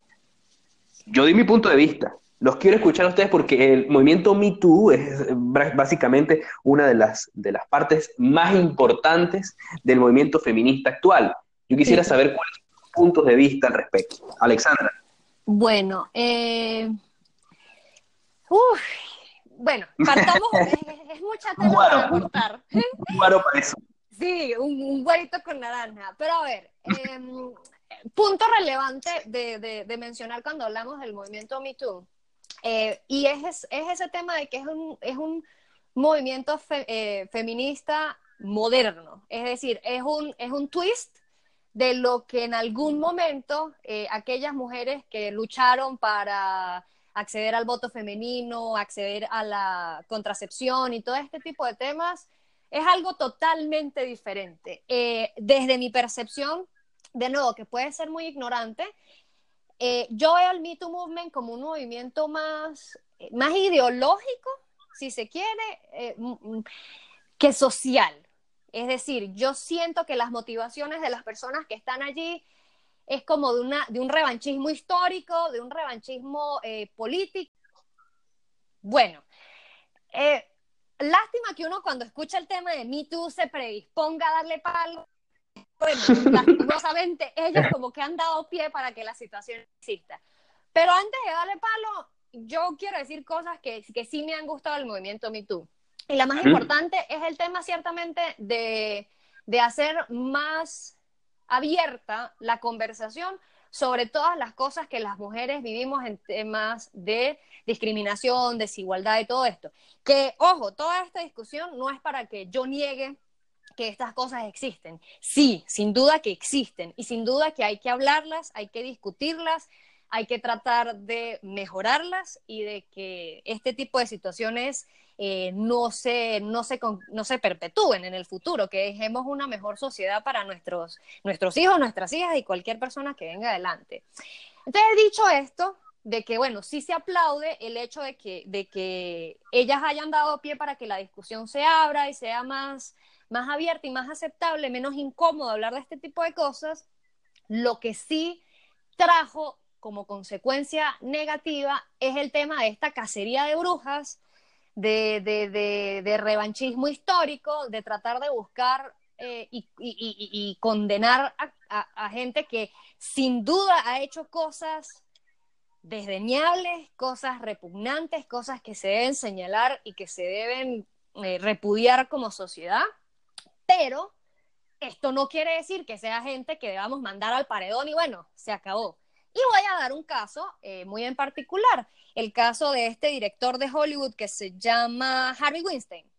yo di mi punto de vista. Los quiero escuchar a ustedes porque el movimiento Me Too es básicamente una de las, de las partes más importantes del movimiento feminista actual. Yo quisiera saber cuáles son sus puntos de vista al respecto. Alexandra. Bueno, eh... bueno, partamos, es, mucha tela para cortar. Un guaro para eso. Sí, un, un guarito con naranja. Pero a ver, eh, punto relevante de, de, mencionar cuando hablamos del movimiento Me Too, eh, y es, es, ese tema de que es un, es un movimiento eh, feminista moderno, es decir, es un, es un twist de lo que en algún momento eh, aquellas mujeres que lucharon para acceder al voto femenino, acceder a la contracepción y todo este tipo de temas, es algo totalmente diferente. desde mi percepción, de nuevo, que puede ser muy ignorante, eh, yo veo el Me Too Movement como un movimiento más, eh, más ideológico, si se quiere, eh, que social. Es decir, yo siento que las motivaciones de las personas que están allí es como de, una, de un revanchismo histórico, de un revanchismo político. Bueno, lástima que uno cuando escucha el tema de Me Too se predisponga a darle palo bueno, lastimosamente ellos como que han dado pie para que la situación exista. Pero antes de darle palo, yo quiero decir cosas que, que sí me han gustado del movimiento MeToo. Y la más importante es el tema ciertamente de, de hacer más abierta la conversación sobre todas las cosas que las mujeres vivimos en temas de discriminación, desigualdad y todo esto. Que, ojo, toda esta discusión no es para que yo niegue que estas cosas existen. Sí, sin duda que existen y sin duda que hay que hablarlas, hay que discutirlas, hay que tratar de mejorarlas y de que este tipo de situaciones eh, no, se, no, se, no se perpetúen en el futuro, que dejemos una mejor sociedad para nuestros, nuestros hijos, nuestras hijas y cualquier persona que venga adelante. Entonces, dicho esto, de que, bueno, sí se aplaude el hecho de que, de que ellas hayan dado pie para que la discusión se abra y sea más, más abierta y más aceptable, menos incómodo hablar de este tipo de cosas, lo que sí trajo como consecuencia negativa es el tema de esta cacería de brujas, de, revanchismo histórico, de tratar de buscar eh, y, condenar a, gente que sin duda ha hecho cosas desdeñables, cosas repugnantes, cosas que se deben señalar y que se deben eh, repudiar como sociedad pero esto no quiere decir que sea gente que debamos mandar al paredón y bueno, se acabó. Y voy a dar un caso eh, muy en particular, el caso de este director de Hollywood que se llama Harvey Weinstein.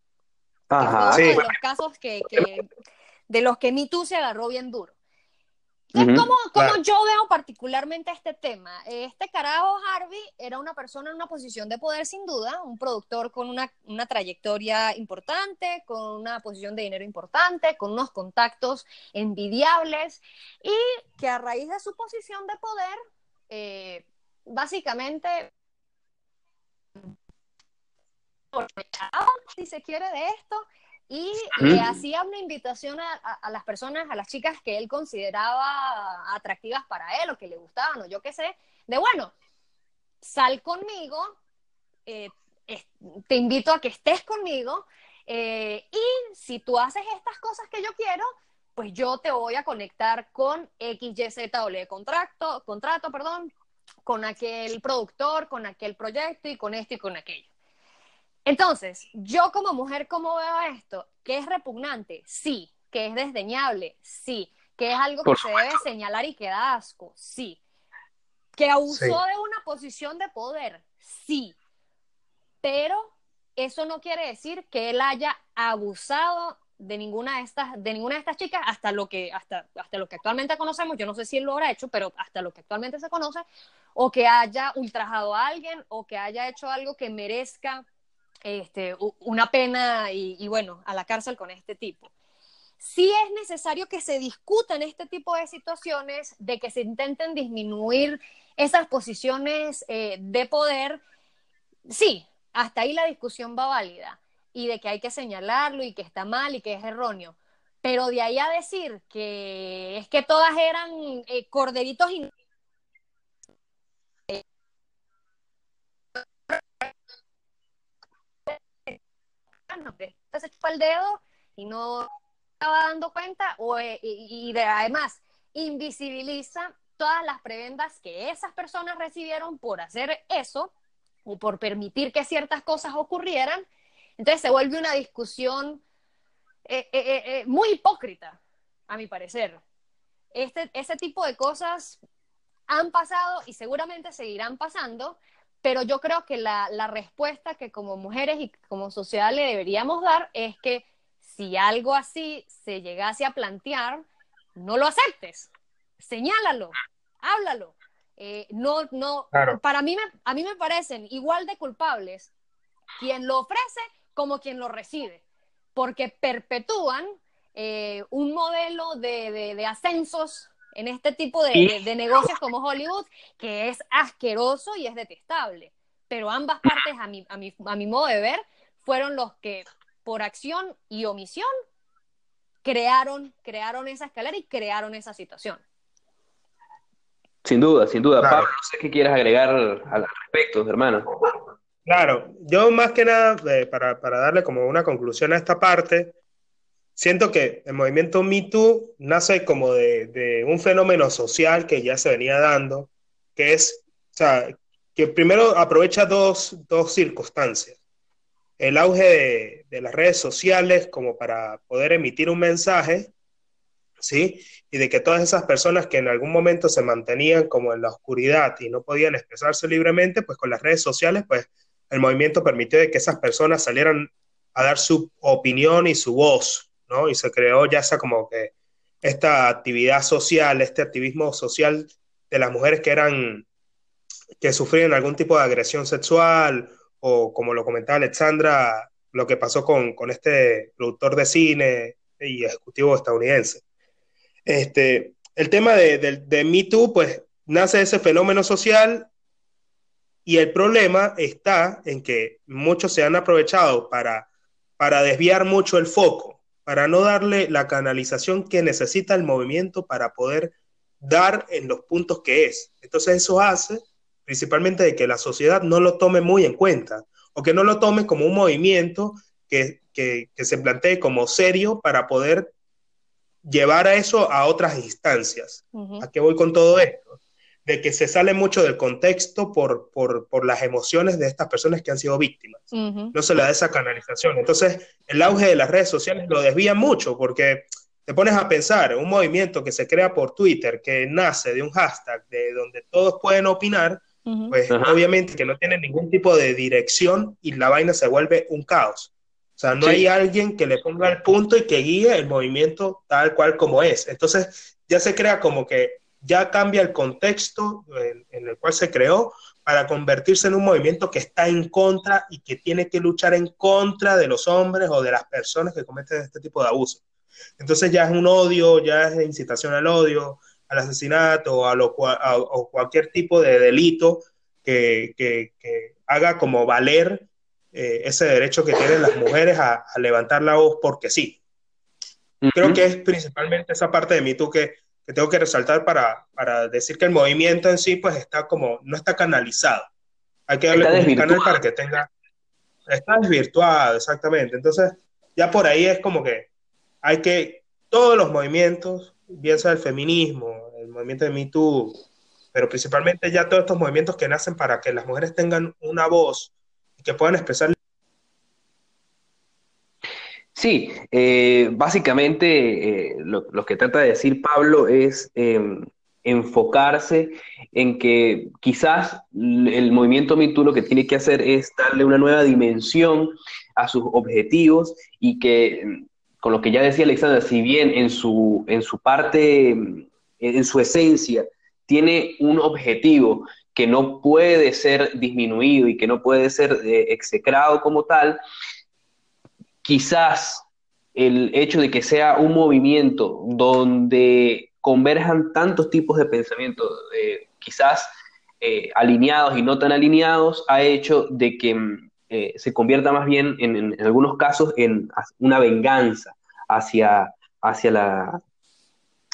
Ajá, que fue uno de los casos que, que, de los que Me Too se agarró bien duro. Entonces, ¿cómo, yo veo particularmente este tema? Este carajo Harvey era una persona en una posición de poder sin duda, un productor con una, una, trayectoria importante, con una posición de dinero importante, con unos contactos envidiables y que a raíz de su posición de poder, eh, básicamente si se quiere de esto y le hacía una invitación a, las personas, a las chicas que él consideraba atractivas para él o que le gustaban o yo qué sé, de bueno, sal conmigo, eh, te invito a que estés conmigo eh, y si tú haces estas cosas que yo quiero, pues yo te voy a conectar con XYZ o le contrato, contrato, perdón, con aquel productor, con aquel proyecto y con esto y con aquello. Entonces, yo como mujer, ¿cómo veo esto? ¿Que es repugnante? Sí. ¿Que es desdeñable? Sí. ¿Que es algo que se debe señalar y que da asco? Sí. ¿Que abusó de una posición de poder? Sí. Pero eso no quiere decir que él haya abusado de ninguna de estas, de ninguna de estas chicas hasta lo que, hasta, hasta lo que actualmente conocemos, yo no sé si él lo habrá hecho, pero hasta lo que actualmente se conoce, o que haya ultrajado a alguien, o que haya hecho algo que merezca este, una pena y, bueno, a la cárcel con este tipo. Sí es necesario que se discutan este tipo de situaciones, de que se intenten disminuir esas posiciones eh, de poder. Sí, hasta ahí la discusión va válida y de que hay que señalarlo y que está mal y que es erróneo. Pero de ahí a decir que es que todas eran eh, corderitos se chupa el dedo y no estaba dando cuenta o, eh, y, además invisibiliza todas las prebendas que esas personas recibieron por hacer eso o por permitir que ciertas cosas ocurrieran entonces se vuelve una discusión eh, eh, eh, muy hipócrita, a mi parecer. Este, ese tipo de cosas han pasado y seguramente seguirán pasando, pero yo creo que la, la, respuesta que como mujeres y como sociedad le deberíamos dar es que si algo así se llegase a plantear, no lo aceptes, señálalo, háblalo. no, no, para mí me, a mí me parecen igual de culpables quien lo ofrece como quien lo recibe, porque perpetúan eh, un modelo de, ascensos en este tipo de, negocios como Hollywood que es asqueroso y es detestable. Pero ambas partes, a mi, a, mi, a mi modo de ver, fueron los que por acción y omisión crearon, crearon esa escalera y crearon esa situación. Sin duda, sin duda. Pablo, no sé qué quieres agregar al respecto, hermano. Claro, yo más que nada, eh, para, darle como una conclusión a esta parte, siento que el movimiento Me Too nace como de, un fenómeno social que ya se venía dando, que es, o sea, que primero aprovecha dos, circunstancias. El auge de, de, las redes sociales como para poder emitir un mensaje, ¿sí? Y de que todas esas personas que en algún momento se mantenían como en la oscuridad y no podían expresarse libremente, pues con las redes sociales, pues el movimiento permitió que esas personas salieran a dar su opinión y su voz, ¿no? Y se creó ya esa como que esta actividad social, este activismo social de las mujeres que eran, que sufrían algún tipo de agresión sexual, o como lo comentaba Alexandra, lo que pasó con, este productor de cine y ejecutivo estadounidense. Este, el tema de, de, de Me Too, pues nace ese fenómeno social y el problema está en que muchos se han aprovechado para, para desviar mucho el foco, para no darle la canalización que necesita el movimiento para poder dar en los puntos que es. Entonces eso hace principalmente de que la sociedad no lo tome muy en cuenta o que no lo tome como un movimiento que, se plantee como serio para poder llevar a eso a otras instancias. ¿A qué voy con todo esto? De que se sale mucho del contexto por, por, las emociones de estas personas que han sido víctimas. No se le da esa canalización. Entonces, el auge de las redes sociales lo desvía mucho porque te pones a pensar, un movimiento que se crea por Twitter, que nace de un hashtag de donde todos pueden opinar, pues obviamente que no tiene ningún tipo de dirección y la vaina se vuelve un caos. O sea, no hay alguien que le ponga el punto y que guíe el movimiento tal cual como es. Entonces, ya se crea como que ya cambia el contexto en, el cual se creó para convertirse en un movimiento que está en contra y que tiene que luchar en contra de los hombres o de las personas que cometen este tipo de abuso. Entonces ya es un odio, ya es incitación al odio, al asesinato o a, lo, o cualquier tipo de delito que, que, haga como valer eh, ese derecho que tienen las mujeres a, levantar la voz porque sí. Creo que es principalmente esa parte de mí tú que que tengo que resaltar para, para, decir que el movimiento en sí pues está como, no está canalizado. Hay que darle un canal para que tenga, está desvirtuado, exactamente. Entonces, ya por ahí es como que hay que, todos los movimientos, bien sea el feminismo, el movimiento de Me Too, pero principalmente ya todos estos movimientos que nacen para que las mujeres tengan una voz y que puedan expresar Sí, eh, básicamente eh, lo, que trata de decir Pablo es em, enfocarse en que quizás el movimiento MeToo lo que tiene que hacer es darle una nueva dimensión a sus objetivos y que con lo que ya decía Alexandra, si bien en su, en su parte, en su esencia, tiene un objetivo que no puede ser disminuido y que no puede ser eh, execrado como tal, quizás el hecho de que sea un movimiento donde converjan tantos tipos de pensamientos, eh, quizás eh, alineados y no tan alineados, ha hecho de que mm, se convierta más bien en, algunos casos en una venganza hacia, hacia, la,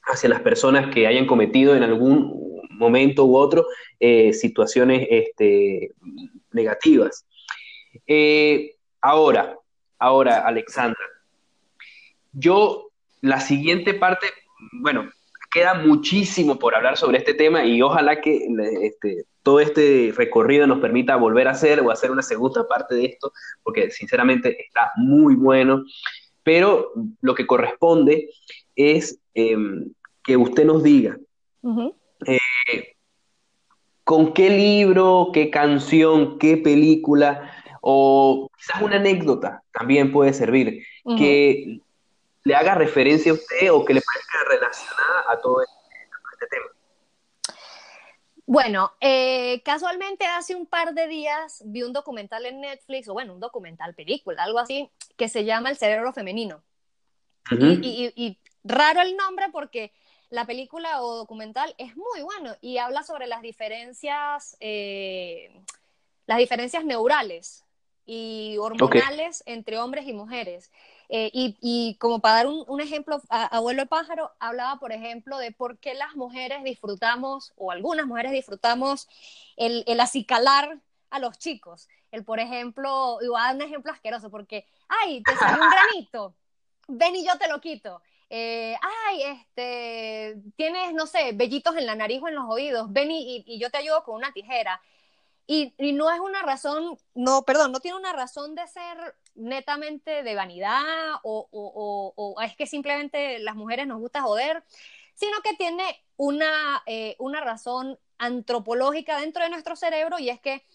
hacia las personas que hayan cometido en algún momento u otro eh, situaciones este, negativas. Eh, ahora, ahora, Alexandra, yo la siguiente parte, bueno, queda muchísimo por hablar sobre este tema y ojalá que este, todo este recorrido nos permita volver a hacer o hacer una segunda parte de esto, porque sinceramente está muy bueno, pero lo que corresponde es em, que usted nos diga ¿Con qué libro, qué canción, qué película o quizás una anécdota también puede servir que le haga referencia a usted o que le parezca relacionada a todo este, este tema? Bueno, eh, casualmente hace un par de días vi un documental en Netflix, o bueno, un documental, película, algo así, que se llama El cerebro femenino. y, raro el nombre porque la película o documental es muy bueno y habla sobre las diferencias, eh, las diferencias neurales y hormonales entre hombres y mujeres. Eh, y, como para dar un, ejemplo, Abuelo el Pájaro hablaba, por ejemplo, de por qué las mujeres disfrutamos, o algunas mujeres disfrutamos, el, el acicalar a los chicos. El, por ejemplo, y voy a dar un ejemplo asqueroso, porque, ay, te salió un granito, ven y yo te lo quito. Eh, ay, este, tienes, no sé, vellitos en la nariz o en los oídos, ven y, yo te ayudo con una tijera. Y, no es una razón, no, perdón, no tiene una razón de ser netamente de vanidad o, es que simplemente las mujeres nos gusta joder, sino que tiene una, eh, una razón antropológica dentro de nuestro cerebro y es que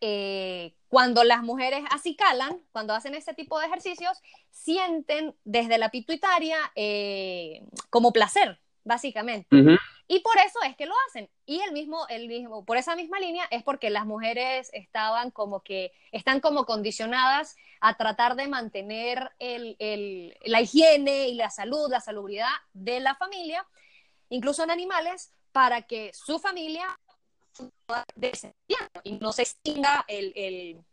eh, cuando las mujeres acicalan, cuando hacen ese tipo de ejercicios, sienten desde la pituitaria eh, como placer, básicamente. Y por eso es que lo hacen. Y el mismo, el mismo, por esa misma línea es porque las mujeres estaban como que, están como condicionadas a tratar de mantener el, la higiene y la salud, la salubridad de la familia, incluso en animales, para que su familia y no se extinga el, el,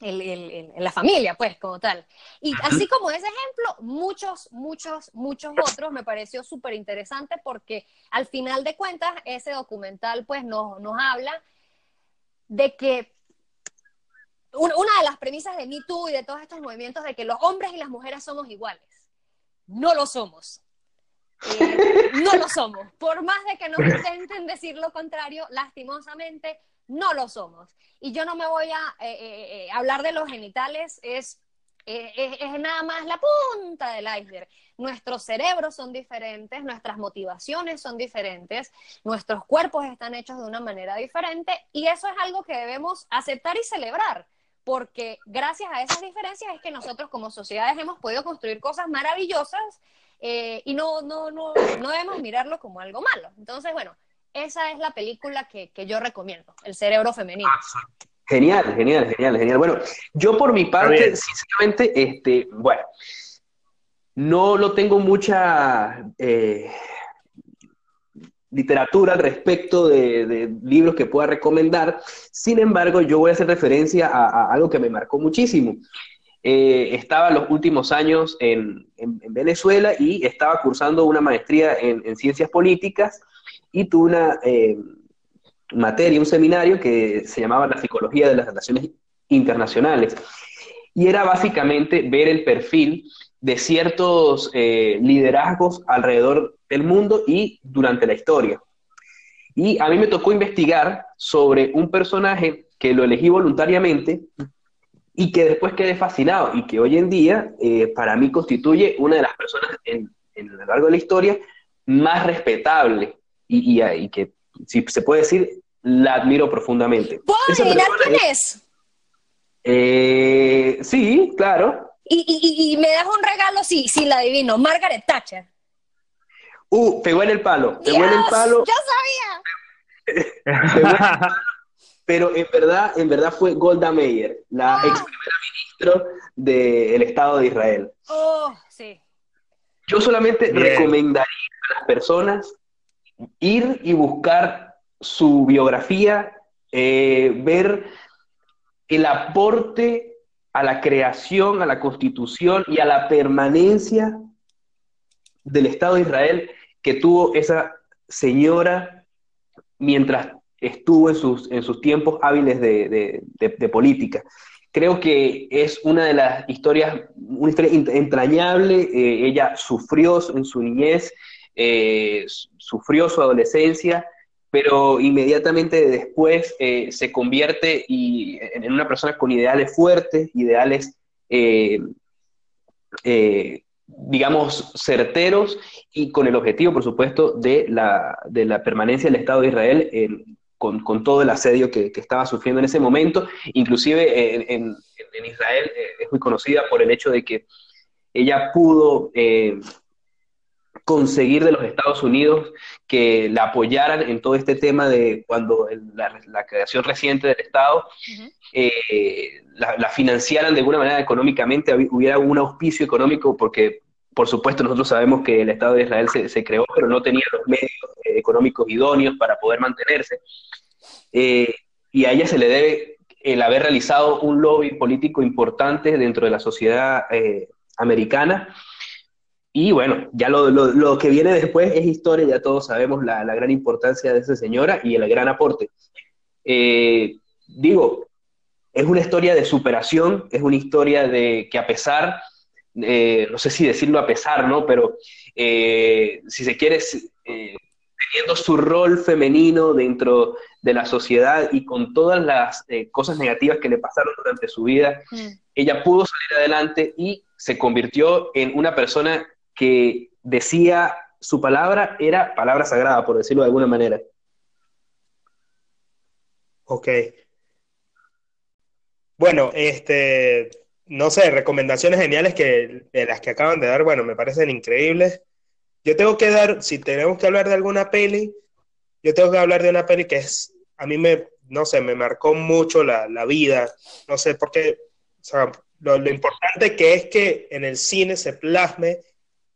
la familia, pues, como tal. Y así como ese ejemplo, muchos, muchos, muchos otros me pareció súper interesante porque al final de cuentas ese documental, pues, nos, nos habla de que una de las premisas de Me Too y de todos estos movimientos de que los hombres y las mujeres somos iguales. No lo somos. Eh, no lo somos. Por más de que nos intenten decir lo contrario, lastimosamente no lo somos. Y yo no me voy a eh, eh, hablar de los genitales, es, es, nada más la punta del iceberg. Nuestros cerebros son diferentes, nuestras motivaciones son diferentes, nuestros cuerpos están hechos de una manera diferente y eso es algo que debemos aceptar y celebrar porque gracias a esas diferencias es que nosotros como sociedades hemos podido construir cosas maravillosas eh, y no, no, no, no debemos mirarlo como algo malo. Entonces, bueno, esa es la película que, que yo recomiendo, El cerebro femenino. Ah, genial, genial, genial, genial. Bueno, yo por mi parte, sinceramente, este, bueno, no lo tengo mucha eh, literatura al respecto de, libros que pueda recomendar. Sin embargo, yo voy a hacer referencia a algo que me marcó muchísimo. Eh, estaba los últimos años en, Venezuela y estaba cursando una maestría en, ciencias políticas y tuve una eh, materia, un seminario que se llamaba la psicología de las relaciones internacionales. Y era básicamente ver el perfil de ciertos eh, liderazgos alrededor del mundo y durante la historia. Y a mí me tocó investigar sobre un personaje que lo elegí voluntariamente, y que después quedé fascinado y que hoy en día eh, para mí constituye una de las personas en, en, a lo largo de la historia más respetable y, y, que, si se puede decir, la admiro profundamente. ¿Puedo adivinar quién es? Eh, sí, claro. Y, me das un regalo si, si la adivino. Margaret Thatcher. Uh, pegó en el palo. Pegó en el palo. ¡Ya sabía! pero en verdad, en verdad fue Golda Meir, la ah. ex primera ministra del Estado de Israel. Oh, sí. Yo solamente recomendaría a las personas ir y buscar su biografía, eh, ver el aporte a la creación, a la constitución y a la permanencia del Estado de Israel que tuvo esa señora mientras estuvo en sus, en sus tiempos hábiles de, política. Creo que es una de las historias, una historia entrañable. Eh, ella sufrió en su niñez, eh, sufrió su adolescencia, pero inmediatamente después eh, se convierte en una persona con ideales fuertes, ideales, digamos, certeros y con el objetivo, por supuesto, de la, de la permanencia del Estado de Israel con, todo el asedio que, estaba sufriendo en ese momento. Inclusive en, Israel eh, es muy conocida por el hecho de que ella pudo eh, conseguir de los Estados Unidos que la apoyaran en todo este tema de cuando la, creación reciente del Estado, eh, la, financiaran de alguna manera económicamente, hubiera un auspicio económico porque por supuesto, nosotros sabemos que el Estado de Israel se, creó, pero no tenía los medios eh, económicos idóneos para poder mantenerse. Eh, y a ella se le debe el haber realizado un lobby político importante dentro de la sociedad eh, americana. Y bueno, ya lo, que viene después es historia, ya todos sabemos la, gran importancia de esa señora y el gran aporte. digo, es una historia de superación, es una historia de que a pesar eh, no sé si decirlo a pesar, ¿no? Pero eh, si se quiere, eh, teniendo su rol femenino dentro de la sociedad y con todas las cosas negativas que le pasaron durante su vida, mm. ella pudo salir adelante y se convirtió en una persona que decía su palabra era palabra sagrada, por decirlo de alguna manera. Ok. Bueno, este, no sé, recomendaciones geniales que de las que acaban de dar, bueno, me parecen increíbles. Yo tengo que dar, si tenemos que hablar de alguna peli, yo tengo que hablar de una peli que es, a mí me, no sé, me marcó mucho la, vida, no sé por qué, o sea, lo, importante que es que en el cine se plasme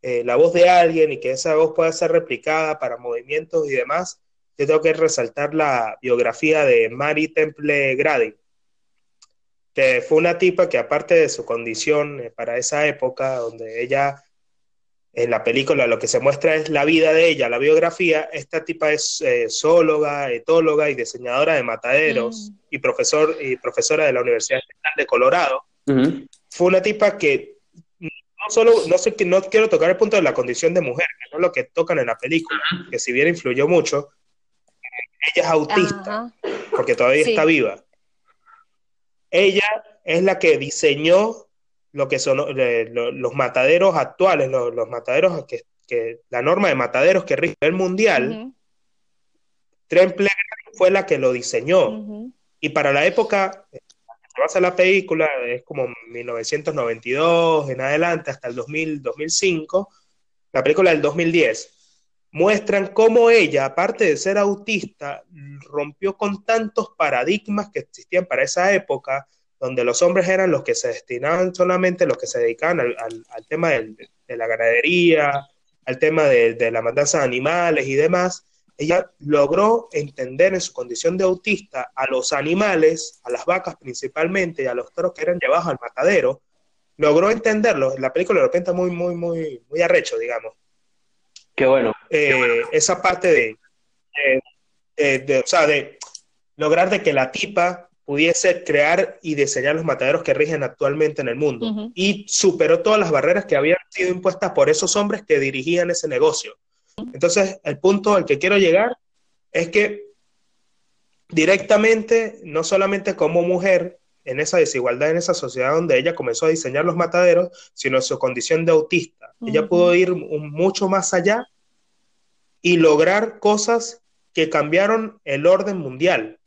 eh, la voz de alguien y que esa voz pueda ser replicada para movimientos y demás, yo tengo que resaltar la biografía de Mary Temple Grady que fue una tipa que aparte de su condición eh, para esa época, donde ella, en la película lo que se muestra es la vida de ella, la biografía, esta tipa es eh, zoóloga, etóloga y diseñadora de mataderos mm. y, profesor, y profesora de la Universidad de Colorado. Fue una tipa que no solo, no sé que no quiero tocar el punto de la condición de mujer, que no es lo que tocan en la película, que si bien influyó mucho, ella es autista, porque todavía está viva. Ella es la que diseñó lo que son eh, los mataderos actuales, los, mataderos que, la norma de mataderos que rige el mundial. Uh fue la que lo diseñó. Y para la época, se basa la película, es como 1992 en adelante, hasta el 2000, 2005, la película del 2010, muestran cómo ella, aparte de ser autista, rompió con tantos paradigmas que existían para esa época, donde los hombres eran los que se destinaban solamente, los que se dedicaban al, tema de la ganadería, al tema de, la matanza de animales y demás, ella logró entender en su condición de autista a los animales, a las vacas principalmente, y a los toros que eran llevados al matadero, logró entenderlo. La película lo pinta muy, muy, muy, muy arrecho, digamos. Qué bueno. Eh, esa parte de, de, o sea, de lograr de que la tipa pudiese crear y diseñar los mataderos que rigen actualmente en el mundo. Y superó todas las barreras que habían sido impuestas por esos hombres que dirigían ese negocio. Entonces, el punto al que quiero llegar es que directamente, no solamente como mujer, en esa desigualdad, en esa sociedad donde ella comenzó a diseñar los mataderos, sino en su condición de autista. Ella pudo ir mucho más allá y lograr cosas que cambiaron el orden mundial.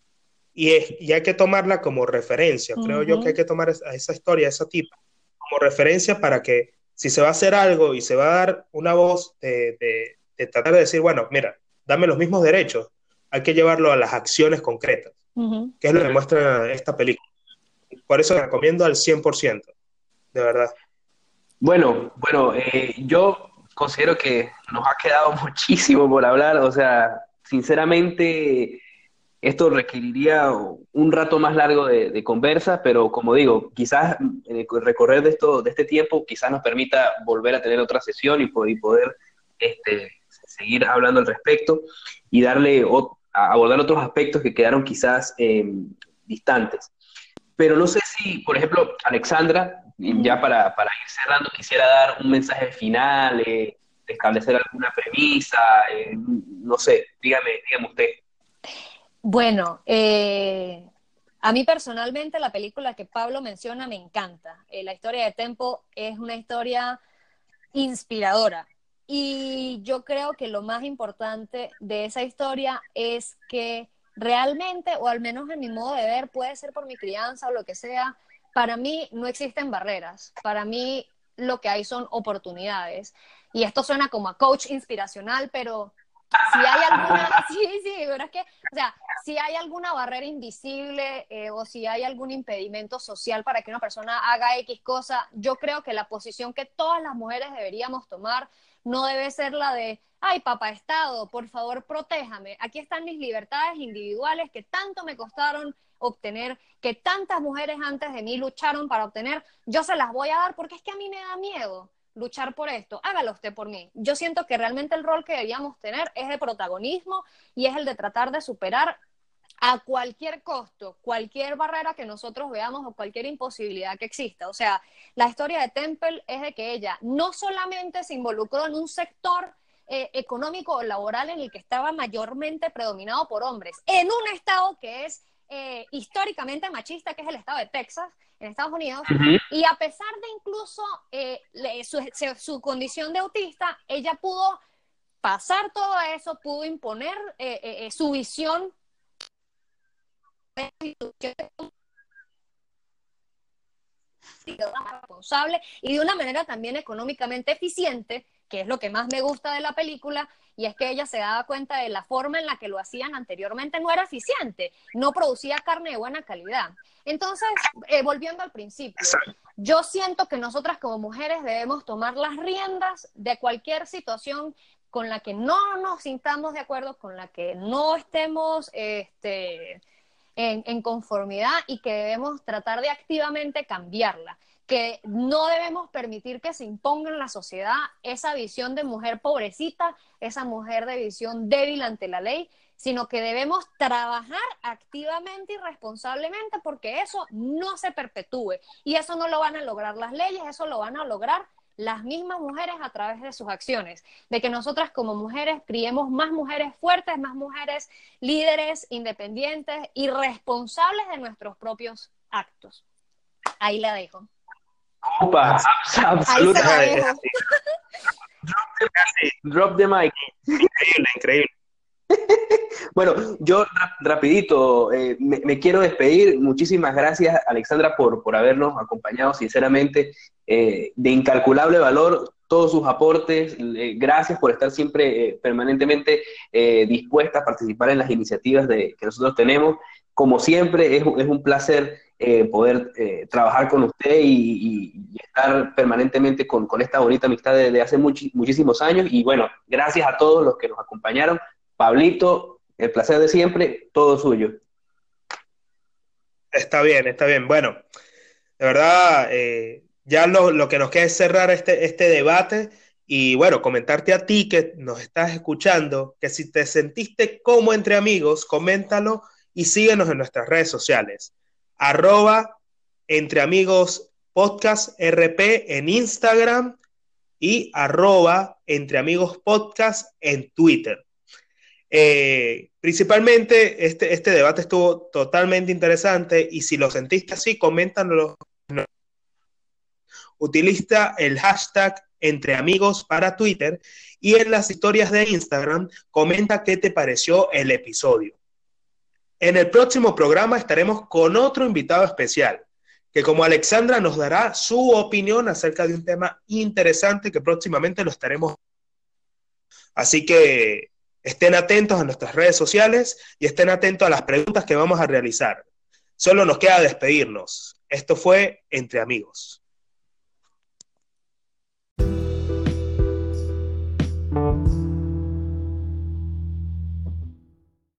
Y, hay que tomarla como referencia. Creo yo que hay que tomar esa, esa historia, esa tipa, como referencia para que si se va a hacer algo y se va a dar una voz de, tratar de decir, bueno, mira, dame los mismos derechos, hay que llevarlo a las acciones concretas, que es lo que muestra esta película. Por eso recomiendo al 100%, de verdad. Bueno, bueno, eh, yo considero que nos ha quedado muchísimo por hablar, o sea, sinceramente esto requeriría un rato más largo de, conversa, pero como digo, quizás el recorrer de, esto, de este tiempo quizás nos permita volver a tener otra sesión y poder, este, seguir hablando al respecto y darle a abordar otros aspectos que quedaron quizás em, distantes. Pero no sé si, por ejemplo, Alexandra, ya para, ir cerrando, quisiera dar un mensaje final, eh, establecer alguna premisa, eh, no sé, dígame, dígame usted. Bueno, eh, a mí personalmente la película que Pablo menciona me encanta. Eh, la historia de Tempo es una historia inspiradora. Y yo creo que lo más importante de esa historia es que realmente, o al menos en mi modo de ver, puede ser por mi crianza o lo que sea, para mí no existen barreras. Para mí lo que hay son oportunidades. Y esto suena como a coach inspiracional, pero si hay alguna, sí, sí, pero es que, o sea, si hay alguna barrera invisible eh, o si hay algún impedimento social para que una persona haga X cosa, yo creo que la posición que todas las mujeres deberíamos tomar no debe ser la de, ay, papá Estado, por favor, protéjame. Aquí están mis libertades individuales que tanto me costaron obtener, que tantas mujeres antes de mí lucharon para obtener, yo se las voy a dar porque es que a mí me da miedo luchar por esto, hágalo usted por mí. Yo siento que realmente el rol que deberíamos tener es de protagonismo y es el de tratar de superar a cualquier costo, cualquier barrera que nosotros veamos o cualquier imposibilidad que exista. O sea, la historia de Temple es de que ella no solamente se involucró en un sector eh, económico o laboral en el que estaba mayormente predominado por hombres, en un estado que es eh, históricamente machista, que es el estado de Texas, en Estados Unidos, y a pesar de incluso eh, su, condición de autista, ella pudo pasar todo eso, pudo imponer eh, su visión responsable y de una manera también económicamente eficiente, que es lo que más me gusta de la película, y es que ella se daba cuenta de la forma en la que lo hacían anteriormente no era eficiente, no producía carne de buena calidad. Entonces, eh, volviendo al principio, yo siento que nosotras como mujeres debemos tomar las riendas de cualquier situación con la que no nos sintamos de acuerdo, con la que no estemos este, en conformidad y que debemos tratar de activamente cambiarla que no debemos permitir que se imponga en la sociedad esa visión de mujer pobrecita, esa mujer de visión débil ante la ley, sino que debemos trabajar activamente y responsablemente porque eso no se perpetúe. Y eso no lo van a lograr las leyes, eso lo van a lograr las mismas mujeres a través de sus acciones, de que nosotras como mujeres criemos más mujeres fuertes, más mujeres líderes, independientes y responsables de nuestros propios actos. Ahí la dejo. Opa, absolutamente. Drop the mic. Increíble, increíble. Bueno, yo rapidito eh, me, quiero despedir. Muchísimas gracias, Alexandra, por, por habernos acompañado, sinceramente, eh, de incalculable valor todos sus aportes. Eh, gracias por estar siempre permanentemente dispuesta a participar en las iniciativas de, que nosotros tenemos. Como siempre, es, es un placer eh, poder eh, trabajar con usted y, estar permanentemente con, esta bonita amistad de, hace muchísimos años. Y bueno, gracias a todos los que nos acompañaron. Pablito, el placer de siempre, todo suyo. Está bien, está bien. Bueno, de verdad, eh, ya lo, que nos queda es cerrar este, este debate y bueno, comentarte a ti que nos estás escuchando, que si te sentiste como entre amigos, coméntalo y síguenos en nuestras redes sociales arroba entre amigos podcast RP en Instagram y arroba entre amigos podcast en Twitter. Eh, principalmente este, este debate estuvo totalmente interesante y si lo sentiste así, coméntanos. Utiliza el hashtag entre amigos para Twitter y en las historias de Instagram comenta qué te pareció el episodio. En el próximo programa estaremos con otro invitado especial que como Alexandra nos dará su opinión acerca de un tema interesante que próximamente lo estaremos. Así que estén atentos a nuestras redes sociales y estén atentos a las preguntas que vamos a realizar. Solo nos queda despedirnos. Esto fue Entre Amigos.